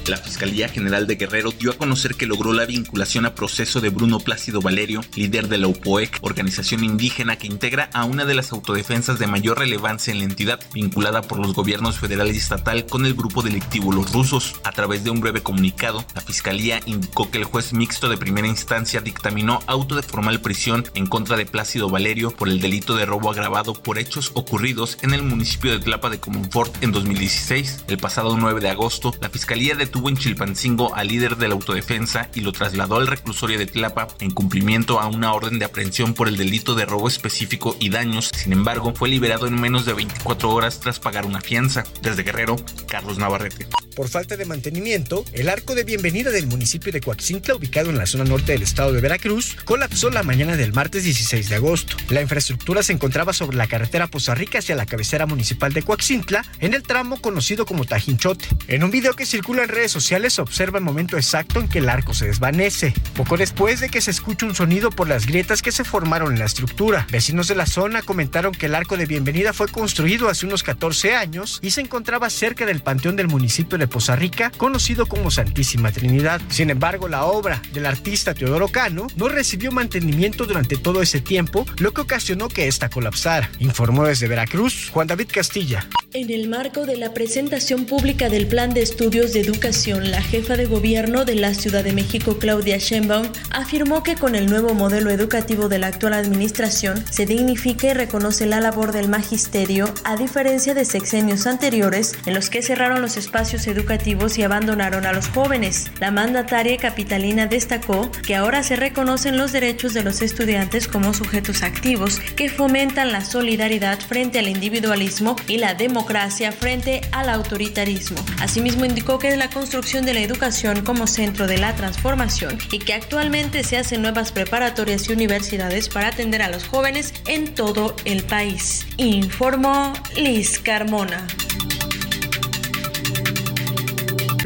La Fiscalía General de Guerrero dio a conocer que logró la vinculación a proceso de Bruno Plácido Valerio, líder de la UPOEC, organización indígena que integra a una de las autodefensas de mayor relevancia en la entidad, vinculada por los gobiernos federal y estatal con el grupo delictivo Los Rusos. A través de un breve comunicado, la Fiscalía indicó que el juez mixto de primera instancia dictaminó auto de formal prisión en contra de Plácido Valerio por el delito de robo agravado por hechos ocurridos en el municipio de Tlapa de Comonfort en 2016. El pasado 9 de agosto, la Fiscalía detuvo en Chilpancingo al líder de la autodefensa y lo trasladó al reclusorio de Tlapa en cumplimiento a una orden de aprehensión por el delito de robo específico y daños. Sin embargo, fue liberado en menos de 24 horas tras pagar una fianza. Desde Guerrero, Carlos Navarrete. por falta de mantenimiento, el arco de bienvenida del municipio de Coaxintla, ubicado en la zona norte del estado de Veracruz, colapsó la mañana del martes 16 de agosto. La infraestructura se encontraba sobre la carretera Poza Rica hacia la cabecera municipal de Coaxintla, en el tramo conocido como Tajinchote. En un video que circula en redes sociales se observa el momento exacto en que el arco se desvanece, poco después de que se escuche un sonido por las grietas que se formaron en la estructura. Vecinos de la zona comentaron que el arco de bienvenida fue construido hace unos 14 años y se encontraba cerca del panteón del municipio de Poza Rica, conocido como Santísima Trinidad. Sin embargo, la obra del artista Teodoro Cano no recibió mantenimiento durante todo ese tiempo, lo que ocasionó que esta colapsara. Informó desde Veracruz Juan David Castilla. En el marco de la presentación pública del Plan de Estudios de Educación, la jefa de gobierno de la Ciudad de México, Claudia Sheinbaum, afirmó que con el nuevo modelo educativo de la actual administración se dignifica y reconoce la labor del magisterio, a diferencia de sexenios anteriores en los que cerraron los espacios educativos y abandonaron a los jóvenes. La mandataria capitalina destacó que ahora se reconocen los derechos de los estudiantes como sujetos activos que fomentan la solidaridad frente al individualismo y la democracia frente al autoritarismo. Asimismo indicó que la construcción de la educación como centro de la transformación y que actualmente se hacen nuevas preparatorias y universidades para atender a los jóvenes en todo el país. Informó Liz Carmona.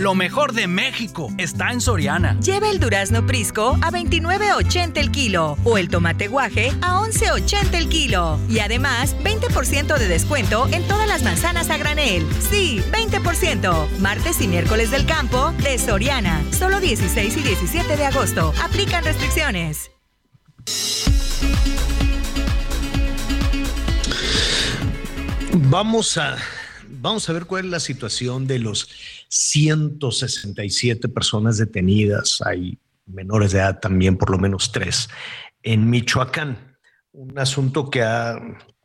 Lo mejor de México está en Soriana. Lleva el durazno Prisco a 29.80 el kilo o el tomate guaje a 11.80 el kilo. Y además, 20% de descuento en todas las manzanas a granel. Sí, 20%. Martes y miércoles del campo de Soriana. Solo 16 y 17 de agosto. Aplican restricciones. Vamos a, vamos a ver cuál es la situación de los 167 personas detenidas. Hay menores de edad también, por lo menos tres, en Michoacán. Un asunto que ha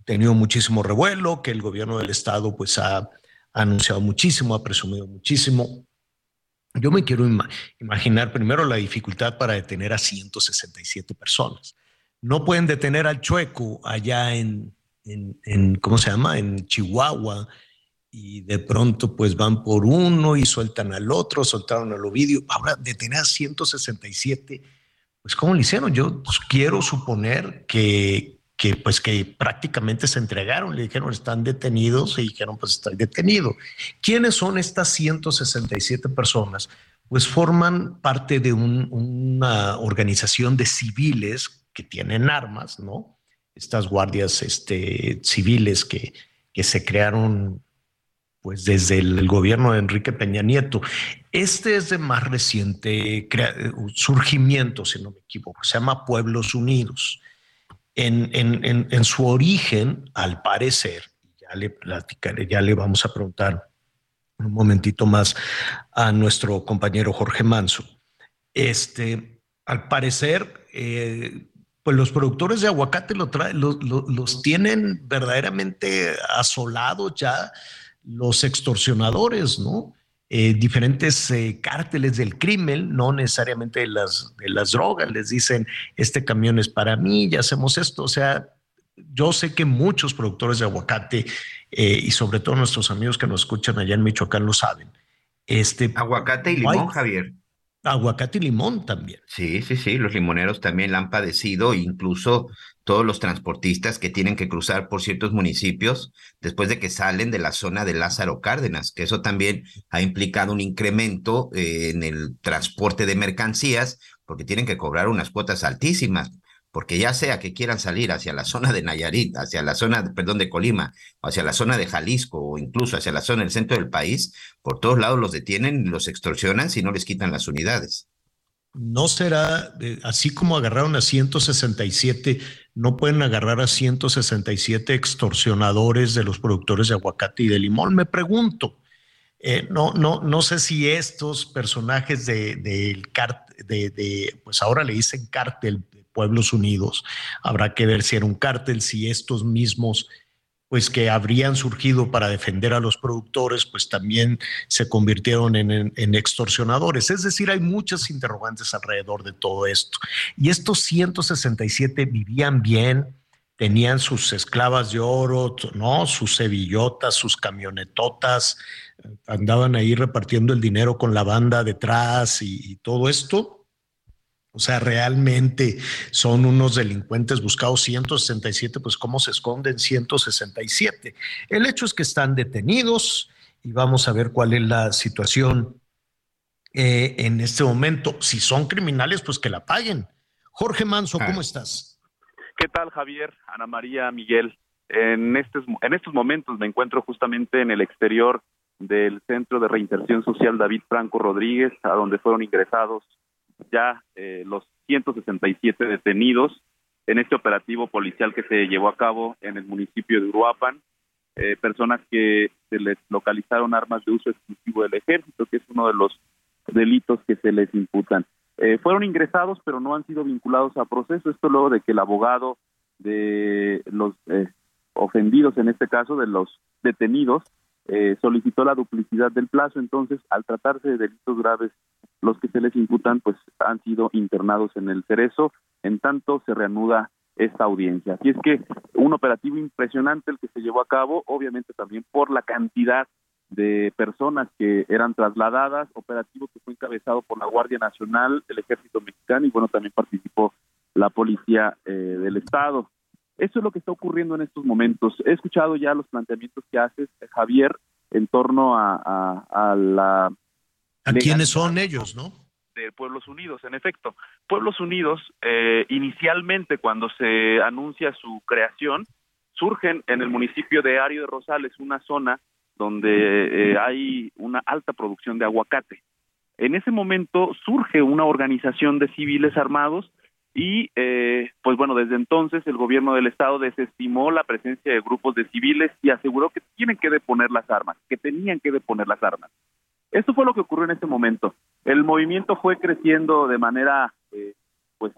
tenido muchísimo revuelo, que el gobierno del estado pues ha anunciado muchísimo, ha presumido muchísimo. Yo me quiero imaginar primero la dificultad para detener a 167 personas. No pueden detener al chueco allá en, en, ¿cómo se llama? En Chihuahua, y de pronto pues van por uno y sueltan al otro, soltaron al Ovidio. Ahora detener a 167, pues ¿cómo lo hicieron? Yo pues, quiero suponer que, que pues que prácticamente se entregaron, le dijeron están detenidos y dijeron pues estoy detenido. ¿Quiénes son estas 167 personas? Pues forman parte de una organización de civiles que tienen armas, ¿no? estas guardias este, civiles que, que se crearon pues desde el, gobierno de Enrique Peña Nieto. Este es de más reciente surgimiento, si no me equivoco, se llama Pueblos Unidos. En, en, en, su origen, al parecer, ya le platicaré, ya le vamos a preguntar un momentito más a nuestro compañero Jorge Manso. Este, al parecer, eh, pues los productores de aguacate lo los tienen verdaderamente asolados ya los extorsionadores, ¿no? Eh, diferentes eh, cárteles del crimen, no necesariamente de las, de las drogas, les dicen, este camión es para mí, ya hacemos esto. O sea, yo sé que muchos productores de aguacate eh, y sobre todo nuestros amigos que nos escuchan allá en Michoacán lo saben. Este, aguacate y limón, Javier. Aguacate y limón también. Sí, sí, sí, los limoneros también la han padecido, incluso todos los transportistas que tienen que cruzar por ciertos municipios después de que salen de la zona de Lázaro Cárdenas, que eso también ha implicado un incremento eh, en el transporte de mercancías, porque tienen que cobrar unas cuotas altísimas porque ya sea que quieran salir hacia la zona de Nayarit, hacia la zona, perdón, de Colima, hacia la zona de Jalisco, o incluso hacia la zona del centro del país, por todos lados los detienen, los extorsionan si no les quitan las unidades. No será, eh, así como agarraron a 167, no pueden agarrar a 167 extorsionadores de los productores de aguacate y de limón. Me pregunto, eh, no, no, no sé si estos personajes del de, de, de, pues ahora le dicen cártel, Pueblos Unidos. Habrá que ver si era un cártel, si estos mismos pues que habrían surgido para defender a los productores, pues también se convirtieron en, extorsionadores. Es decir, hay muchas interrogantes alrededor de todo esto. Y estos 167 vivían bien, tenían sus esclavas de oro, ¿no? Sus cebillotas, sus camionetotas, andaban ahí repartiendo el dinero con la banda detrás y, todo esto. O sea, realmente son unos delincuentes buscados 167, pues ¿cómo se esconden 167? El hecho es que están detenidos y vamos a ver cuál es la situación eh, en este momento. Si son criminales, pues que la paguen. Jorge Manso, ¿cómo ah. estás? ¿Qué tal, Javier? Ana María, Miguel. En estos, en estos momentos me encuentro justamente en el exterior del Centro de Reinserción Social David Franco Rodríguez, a donde fueron ingresados ya eh, los 167 detenidos en este operativo policial que se llevó a cabo en el municipio de Uruapan, eh, personas que se les localizaron armas de uso exclusivo del ejército, que es uno de los delitos que se les imputan. Eh, fueron ingresados, pero no han sido vinculados a proceso. Esto luego de que el abogado de los eh, ofendidos, en este caso de los detenidos, eh, solicitó la duplicidad del plazo. Entonces, al tratarse de delitos graves, los que se les imputan, pues han sido internados en el cerezo. En tanto, se reanuda esta audiencia. Así es que un operativo impresionante el que se llevó a cabo, obviamente también por la cantidad de personas que eran trasladadas, operativo que fue encabezado por la Guardia Nacional, el Ejército Mexicano y bueno, también participó la Policía eh, del Estado. Eso es lo que está ocurriendo en estos momentos. He escuchado ya los planteamientos que haces, Javier, en torno a, a, la... ¿A quiénes son ellos, no? De Pueblos Unidos, en efecto. Pueblos Unidos, eh, inicialmente cuando se anuncia su creación, surgen en el municipio de Ario de Rosales, una zona donde eh, hay una alta producción de aguacate. En ese momento surge una organización de civiles armados y, eh, pues bueno, desde entonces el gobierno del estado desestimó la presencia de grupos de civiles y aseguró que tienen que deponer las armas, que tenían que deponer las armas. Esto fue lo que ocurrió en ese momento. El movimiento fue creciendo de manera, eh, pues,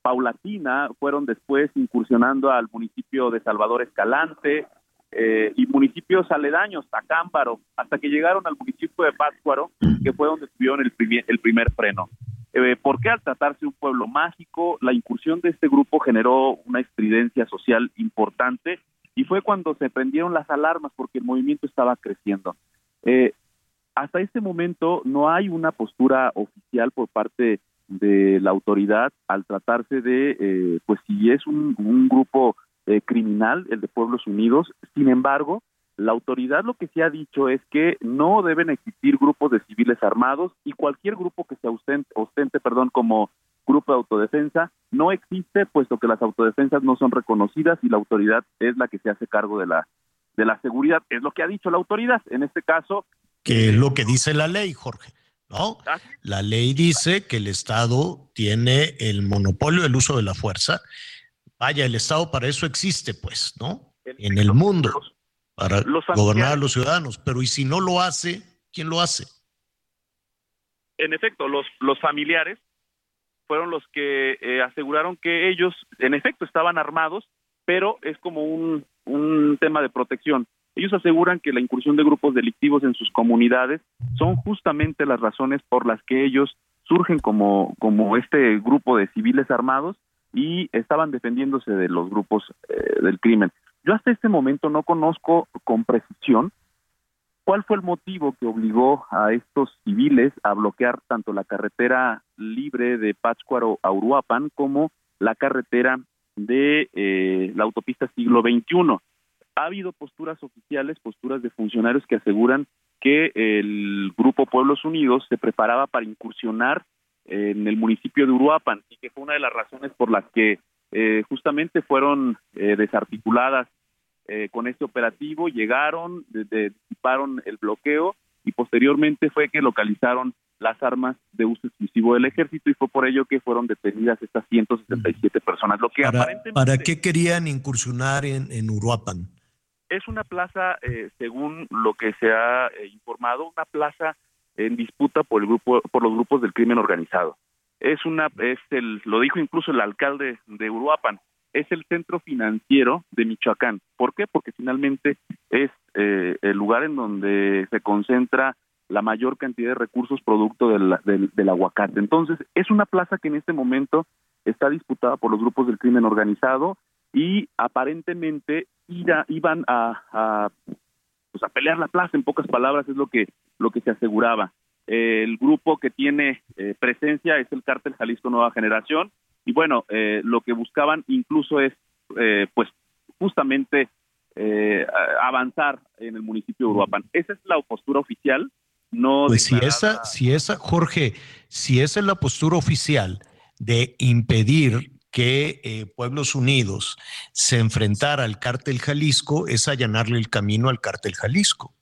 paulatina. Fueron después incursionando al municipio de Salvador Escalante, eh, y municipios aledaños, Tacámbaro, hasta que llegaron al municipio de Pátzcuaro, que fue donde tuvieron el primer, el primer freno. Eh, ¿Por qué al tratarse un pueblo mágico, la incursión de este grupo generó una estridencia social importante y fue cuando se prendieron las alarmas porque el movimiento estaba creciendo. Eh, hasta este momento no hay una postura oficial por parte de la autoridad al tratarse de, eh, pues si es un, un grupo eh, criminal, el de Pueblos Unidos. Sin embargo, la autoridad lo que se ha dicho es que no deben existir grupos de civiles armados y cualquier grupo que se ostente, ostente perdón, como grupo de autodefensa no existe, puesto que las autodefensas no son reconocidas y la autoridad es la que se hace cargo de la de la seguridad. Es lo que ha dicho la autoridad. En este caso, que es lo que dice la ley, Jorge. ¿no? La ley dice que el Estado tiene el monopolio del uso de la fuerza Vaya, el Estado para eso existe, pues, ¿no? En el mundo, para gobernar a los ciudadanos. Pero ¿y si no lo hace, quién lo hace? En efecto, los, los familiares fueron los que eh, aseguraron que ellos, en efecto, estaban armados, pero es como un, un tema de protección. Ellos aseguran que la incursión de grupos delictivos en sus comunidades son justamente las razones por las que ellos surgen como, como este grupo de civiles armados y estaban defendiéndose de los grupos eh, del crimen. Yo hasta este momento no conozco con precisión cuál fue el motivo que obligó a estos civiles a bloquear tanto la carretera libre de Pátzcuaro a Uruapan como la carretera de eh, la autopista siglo XXI. Ha habido posturas oficiales, posturas de funcionarios que aseguran que el Grupo Pueblos Unidos se preparaba para incursionar en el municipio de Uruapan y que fue una de las razones por las que eh, justamente fueron eh, desarticuladas eh, con este operativo, llegaron, disiparon el bloqueo y posteriormente fue que localizaron las armas de uso exclusivo del ejército y fue por ello que fueron detenidas estas 167 personas. Lo que ¿Para, ¿Para qué querían incursionar en, en Uruapan? Es una plaza, según lo que se ha informado, una plaza en disputa por el grupo por los grupos del crimen organizado. Es una es el lo dijo incluso el alcalde de Uruapan, es el centro financiero de Michoacán. ¿Por qué? Porque finalmente es eh, el lugar en donde se concentra la mayor cantidad de recursos producto del, del, aguacate. Entonces, es una plaza que en este momento está disputada por los grupos del crimen organizado y aparentemente iban a, pues a pelear la plaza, en pocas palabras es lo que, lo que se aseguraba. El grupo que tiene eh, presencia es el cártel Jalisco Nueva Generación y bueno, eh, lo que buscaban incluso es eh, pues justamente avanzar en el municipio de Uruapan. Esa es la postura oficial, no pues si esa, si esa, Jorge, si esa es la postura oficial de impedir que eh, Pueblos Unidos se enfrentara al cártel Jalisco es allanarle el camino al cártel Jalisco.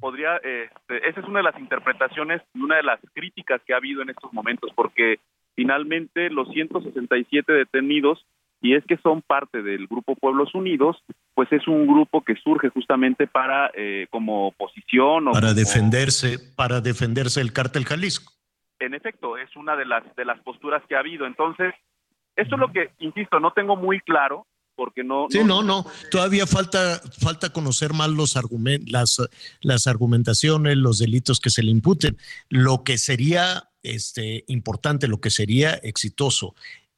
Podría, este, esa es una de las interpretaciones y una de las críticas que ha habido en estos momentos, porque finalmente los 167 detenidos, y es que son parte del grupo Pueblos Unidos, pues es un grupo que surge justamente para eh, como oposición o para defenderse, para defenderse del cártel Jalisco. En efecto, es una de las de las posturas que ha habido. Entonces, esto es lo que, insisto, no tengo muy claro porque no... Sí, no, no, todavía falta, falta conocer más los argumentos, las, las argumentaciones, los delitos que se le imputen. Lo que sería este, importante, lo que sería exitoso.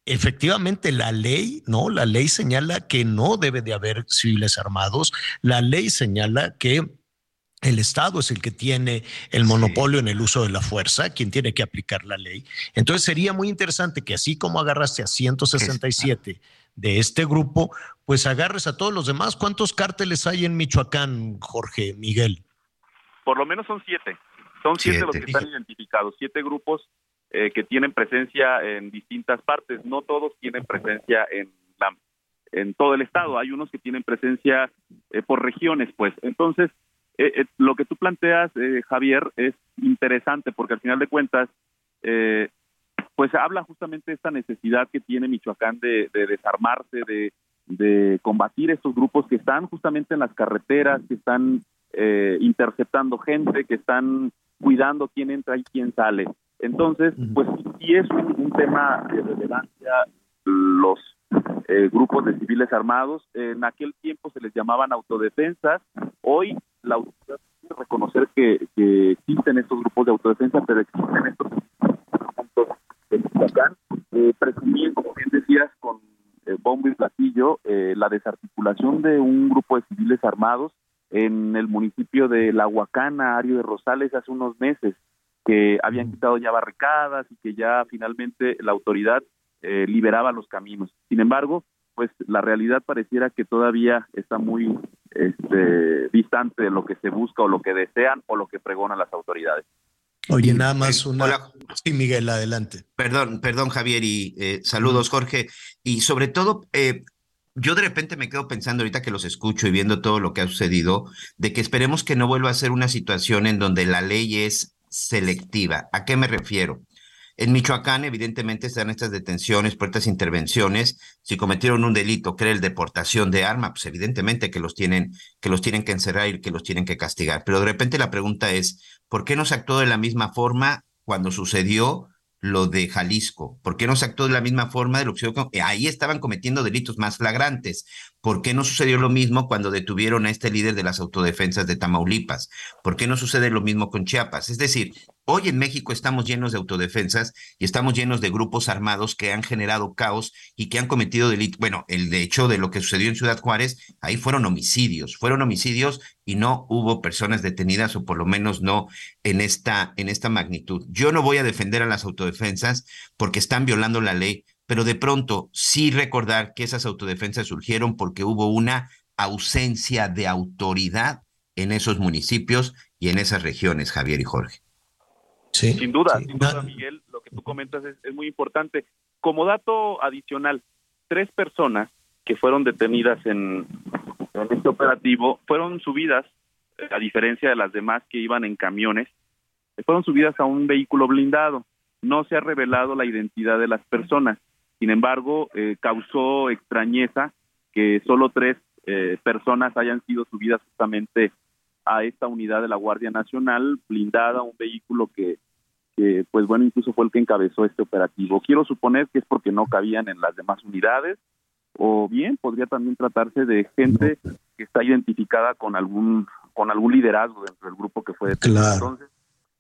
Efectivamente, la ley, ¿no? La ley señala que no debe de haber civiles armados. La ley señala que el Estado es el que tiene el monopolio en el uso de la fuerza, quien tiene que aplicar la ley. Entonces sería muy interesante que así como agarraste a 167 de este grupo, pues agarres a todos los demás. ¿Cuántos cárteles hay en Michoacán, Jorge Miguel? Por lo menos son siete. Son siete, los que están identificados, siete grupos eh, que tienen presencia en distintas partes. No todos tienen presencia en en todo el estado. Hay unos que tienen presencia eh, por regiones, pues. Entonces, eh, eh, lo que tú planteas, eh, Javier, es interesante porque al final de cuentas, pues habla justamente de esta necesidad que tiene Michoacán de, desarmarse, de, de, combatir estos grupos que están justamente en las carreteras, que están interceptando gente, que están cuidando quién entra y quién sale. Entonces, pues sí es un tema de relevancia los grupos de civiles armados. En aquel tiempo se les llamaban autodefensas. Hoy la autoridad reconocer que, existen estos grupos de autodefensa, pero existen estos grupos de Michoacán, eh, presumiendo, como bien decías, con eh, bombo y platillo, eh, la desarticulación de un grupo de civiles armados en el municipio de La Huacana, Ario de Rosales, hace unos meses, que habían quitado ya barricadas y que ya finalmente la autoridad eh, liberaba los caminos. Sin embargo, pues la realidad pareciera que todavía está muy este, distante de lo que se busca o lo que desean o lo que pregonan las autoridades. Oye, nada más una. Sí, Miguel, adelante. Perdón, perdón, Javier, y eh, saludos, Jorge. Y sobre todo, eh, yo de repente me quedo pensando ahorita que los escucho y viendo todo lo que ha sucedido, de que esperemos que no vuelva a ser una situación en donde la ley es selectiva. ¿A qué me refiero? En Michoacán, evidentemente, están estas detenciones por estas intervenciones. Si cometieron un delito, que era el deportación de arma, pues evidentemente que los tienen, que los tienen que encerrar y que los tienen que castigar. Pero de repente la pregunta es, ¿por qué no se actuó de la misma forma cuando sucedió lo de Jalisco? ¿Por qué no se actuó de la misma forma de lo que sucedió? Ahí estaban cometiendo delitos más flagrantes. ¿Por qué no sucedió lo mismo cuando detuvieron a este líder de las autodefensas de Tamaulipas? ¿Por qué no sucede lo mismo con Chiapas? Es decir, Hoy en México estamos llenos de autodefensas y estamos llenos de grupos armados que han generado caos y que han cometido delitos. Bueno, el de hecho de lo que sucedió en Ciudad Juárez, ahí fueron homicidios, fueron homicidios y no hubo personas detenidas o por lo menos no en esta en esta magnitud. Yo no voy a defender a las autodefensas porque están violando la ley, pero de pronto sí recordar que esas autodefensas surgieron porque hubo una ausencia de autoridad en esos municipios y en esas regiones, Javier y Jorge sin duda, sin duda, Miguel, lo que tú comentas es, muy importante. Como dato adicional, tres personas que fueron detenidas en, este operativo fueron subidas, eh, a diferencia de las demás que iban en camiones, fueron subidas a un vehículo blindado. No se ha revelado la identidad de las personas. Sin embargo, eh, causó extrañeza que solo tres eh, personas hayan sido subidas justamente a esta unidad de la Guardia Nacional, blindada, un vehículo que, que, pues bueno, incluso fue el que encabezó este operativo. Quiero suponer que es porque no cabían en las demás unidades, o bien podría también tratarse de gente que está identificada con algún con algún liderazgo dentro del grupo que fue detenido. Claro. Entonces,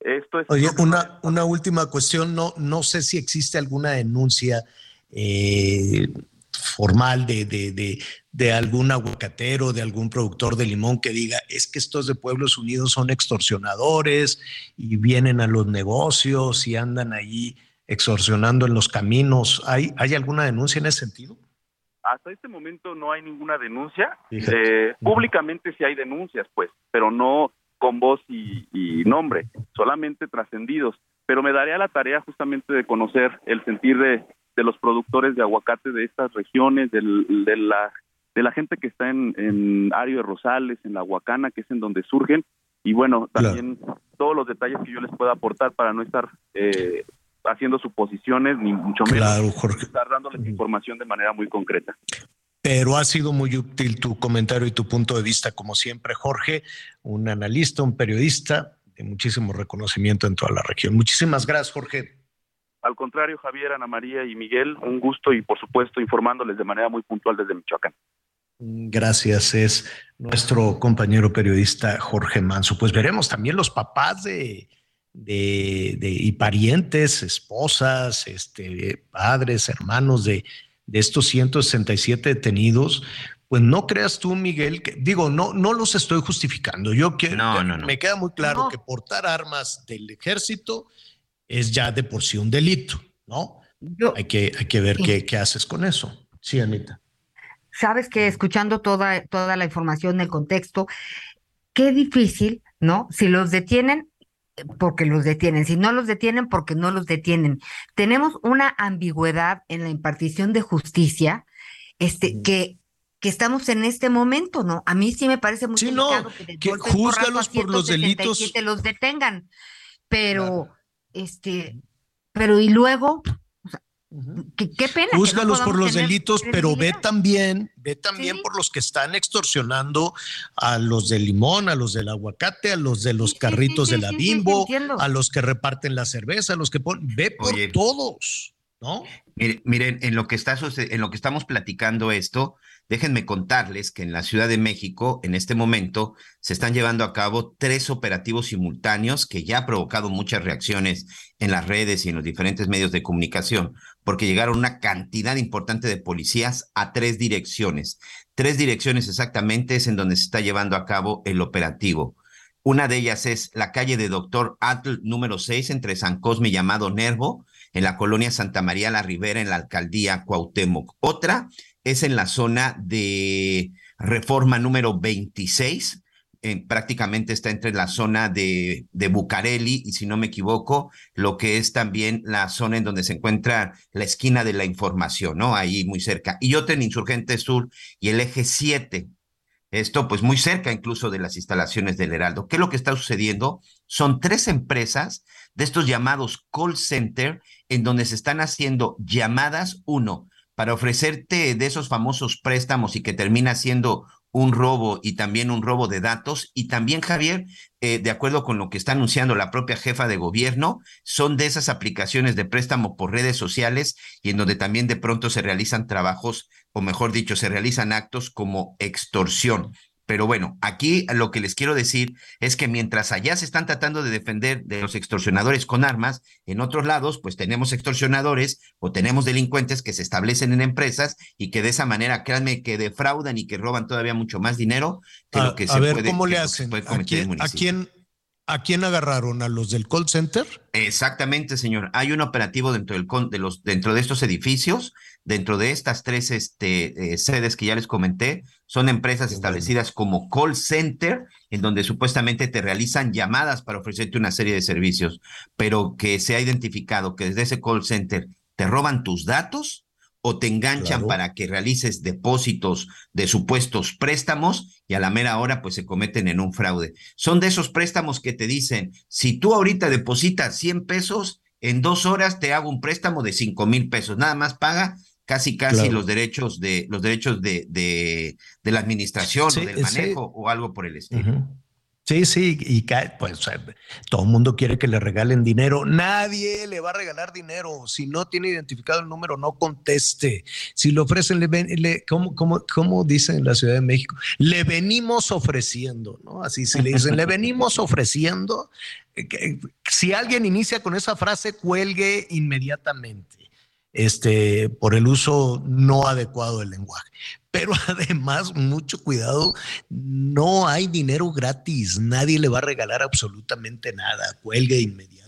esto es Oye, una, una última cuestión, no, no sé si existe alguna denuncia eh, formal de, de, de, de, algún aguacatero, de algún productor de limón que diga, es que estos de Pueblos Unidos son extorsionadores y vienen a los negocios y andan ahí extorsionando en los caminos. ¿Hay, ¿Hay alguna denuncia en ese sentido? Hasta este momento no hay ninguna denuncia. Eh, públicamente sí hay denuncias, pues, pero no con voz y, y nombre, solamente trascendidos. Pero me daría la tarea justamente de conocer el sentir de, de los productores de aguacate de estas regiones, de, la, de la gente que está en, en Ario de Rosales, en la Huacana, que es en donde surgen, y bueno, también todos los detalles que yo les pueda aportar para no estar eh, haciendo suposiciones, ni mucho menos estar dándoles información de manera muy concreta. Pero ha sido muy útil tu comentario y tu punto de vista, como siempre, Jorge, un analista, un periodista de muchísimo reconocimiento en toda la región. Muchísimas gracias, Jorge. Al contrario, Javier, Ana María y Miguel, un gusto y por supuesto informándoles de manera muy puntual desde Michoacán. Gracias, es nuestro compañero periodista Jorge Manso. Pues veremos también los papás de, de, y parientes, esposas, este, padres, hermanos de, de estos 167 detenidos, pues no creas tú, Miguel, que digo, no, no los estoy justificando. Yo quiero, no, no, me queda muy claro que portar armas del ejército es ya de por sí un delito, ¿no? hay, que, hay que ver qué, qué, haces con eso. Sí, Anita. Sabes que escuchando toda, toda la información, el contexto, qué difícil, ¿no? Si los detienen, porque los detienen, si no los detienen, porque no los detienen. Tenemos una ambigüedad en la impartición de justicia, este, que que estamos en este momento, ¿no? A mí sí me parece muy sí, no, que, que júzgalos por los delitos. Que los detengan, pero este, pero y luego, qué, pena. Júzgalos por los delitos, pero ve también, ve también por los que están extorsionando a los de limón, a los del aguacate, a los de los carritos de la bimbo, a los que reparten la cerveza, a los que ponen, ve por todos, ¿no? Miren, en lo que está en lo que estamos platicando esto, déjenme contarles que en la Ciudad de México, en este momento, se están llevando a cabo tres operativos simultáneos que ya ha provocado muchas reacciones en las redes y en los diferentes medios de comunicación, porque llegaron una cantidad importante de policías a tres direcciones. Tres direcciones exactamente es en donde se está llevando a cabo el operativo. Una de ellas es la calle de Doctor Atl número 6 entre San Cosme llamado Nervo, en la colonia Santa María la Ribera, en la alcaldía Cuauhtémoc. Otra es en la zona de reforma número 26, prácticamente está entre la zona de, de Bucareli y si no me equivoco, lo que es también la zona en donde se encuentra la esquina de la información, ¿no? Ahí muy cerca. Y otra en Insurgente Sur y el eje 7. Esto pues muy cerca incluso de las instalaciones del Heraldo. ¿Qué es lo que está sucediendo? Son tres empresas de estos llamados call center en donde se están haciendo llamadas, uno, para ofrecerte de esos famosos préstamos y que termina siendo un robo y también un robo de datos. Y también, Javier, eh, de acuerdo con lo que está anunciando la propia jefa de gobierno, son de esas aplicaciones de préstamo por redes sociales y en donde también de pronto se realizan trabajos, o mejor dicho, se realizan actos como extorsión. Pero bueno, aquí lo que les quiero decir es que mientras allá se están tratando de defender de los extorsionadores con armas, en otros lados, pues tenemos extorsionadores o tenemos delincuentes que se establecen en empresas y que de esa manera, créanme, que defraudan y que roban todavía mucho más dinero que lo que se ver, ¿cómo le hacen? ¿A quién, ¿A quién agarraron? ¿A los del call center? Exactamente, señor. Hay un operativo dentro, del, de, los, dentro de estos edificios, dentro de estas tres este, eh, sedes que ya les comenté, son empresas establecidas como call center, en donde supuestamente te realizan llamadas para ofrecerte una serie de servicios, pero que se ha identificado que desde ese call center te roban tus datos o te enganchan para que realices depósitos de supuestos préstamos y a la mera hora pues se cometen en un fraude. Son de esos préstamos que te dicen, si tú ahorita depositas 100 pesos, en dos horas te hago un préstamo de 5 mil pesos, nada más paga casi casi los derechos de los derechos de, de, la administración o del manejo o algo por el estilo. Sí, sí, y pues todo el mundo quiere que le regalen dinero. Nadie le va a regalar dinero. Si no tiene identificado el número, no conteste. Si le ofrecen, le, le ¿cómo, cómo, cómo dicen en la Ciudad de México? Le venimos ofreciendo, ¿no? Así si le dicen, le venimos ofreciendo. Eh, si alguien inicia con esa frase, cuelgue inmediatamente. Este, por el uso no adecuado del lenguaje. Pero además, mucho cuidado, no hay dinero gratis, nadie le va a regalar absolutamente nada, cuelgue de inmediato.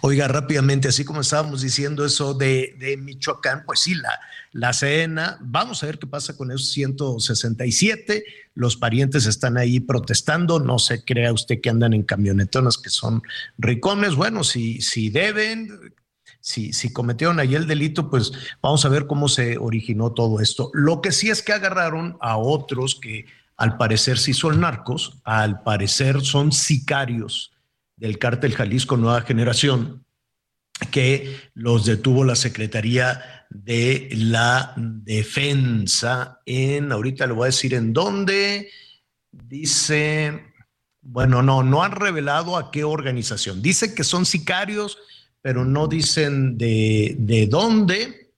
Oiga, rápidamente, así como estábamos diciendo eso de, Michoacán, pues sí, la, la cena, vamos a ver qué pasa con esos 167, los parientes están ahí protestando, no se crea usted que andan en camionetonas que son ricones, bueno, si, si deben, si, cometieron ahí el delito, pues vamos a ver cómo se originó todo esto. Lo que sí es que agarraron a otros que al parecer sí son narcos, al parecer son sicarios del cártel Jalisco Nueva Generación, que los detuvo la Secretaría de la Defensa en, ahorita le voy a decir en dónde, dice, bueno, no, no han revelado a qué organización. Dice que son sicarios pero no dicen de, de dónde,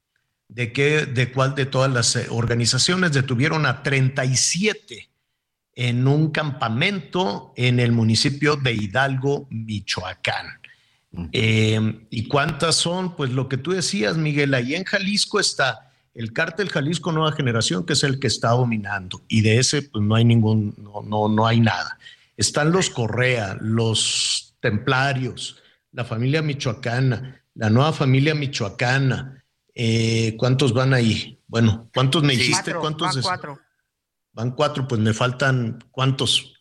de qué, de cuál de todas las eh, organizaciones. Detuvieron a 37 en un campamento en el municipio de Hidalgo, Michoacán. Eh, ¿Y cuántas son? Pues lo que tú decías, Miguel, ahí en Jalisco está el cártel Jalisco Nueva Generación, que es el que está dominando, y de ese pues no hay ningún, no, no, no hay nada. Están los Correa, los Templarios, la familia michoacana, la nueva familia michoacana. Eh, ¿Cuántos van ahí? Bueno, ¿cuántos me dijiste? ¿Cuántos? Van cuatro. Van cuatro, pues me faltan cuántos.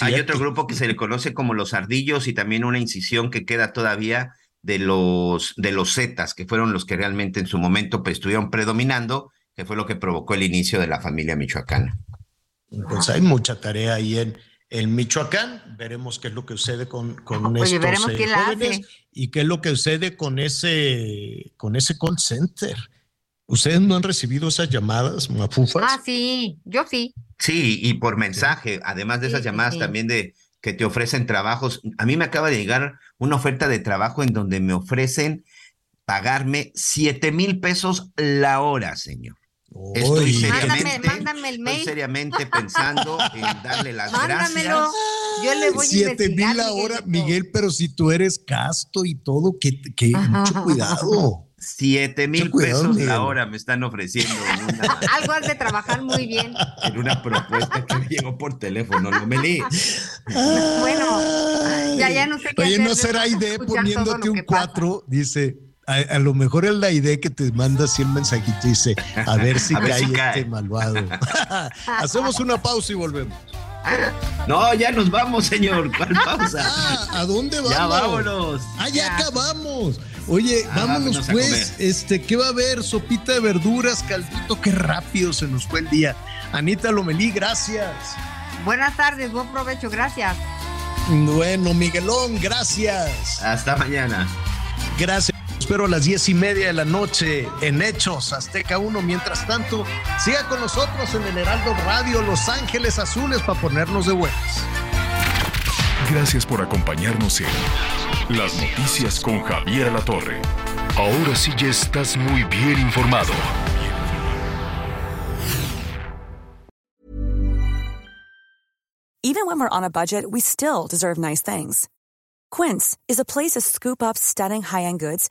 Hay otro grupo que se le conoce como los ardillos y también una incisión que queda todavía de los de los zetas, que fueron los que realmente en su momento pues, estuvieron predominando, que fue lo que provocó el inicio de la familia michoacana. Pues hay mucha tarea ahí en, en Michoacán. Veremos qué es lo que sucede con, con estos eh, jóvenes y qué es lo que sucede con ese, con ese call center. ¿Ustedes no han recibido esas llamadas, mafufas? Ah, sí, yo sí. Sí, y por mensaje, además de esas llamadas también de que te ofrecen trabajos. A mí me acaba de llegar una oferta de trabajo en donde me ofrecen pagarme 7 mil pesos la hora, señor. Estoy seriamente, seriamente pensando en darle las gracias. Yo le voy a Siete mil ahora, Miguel, pero si tú eres casto y todo, que, que mucho cuidado. Siete mil pesos la hora me están ofreciendo. Algo has de trabajar muy bien. En una propuesta que me llegó por teléfono, no me leí. Bueno, ya, ya no sé qué Oye, no será idea poniéndote un cuatro, dice a, lo mejor es la idea que te manda así el mensajito y dice, a ver si, cae, este malvado. Hacemos una pausa y volvemos. No, ya nos vamos, señor. ¿Cuál pausa? Ah, ¿A dónde vamos? Ya vámonos. Ah, ya, acabamos. Oye, ah, vámonos pues. Este, ¿qué va a haber? Sopita de verduras, caldito, qué rápido se nos fue el día. Anita Lomelí, gracias. Buenas tardes, buen provecho, gracias. Bueno, Miguelón, gracias. Hasta mañana. Gracias espero a las diez y media de la noche en Hechos Azteca 1. Mientras tanto, siga con nosotros en el Heraldo Radio Los Ángeles Azules para ponernos de buenas. Gracias por acompañarnos en Las Noticias con Javier La Torre. Ahora sí ya estás muy bien informado. Even when we're on a budget, we still deserve nice things. Quince is a place to scoop up stunning high-end goods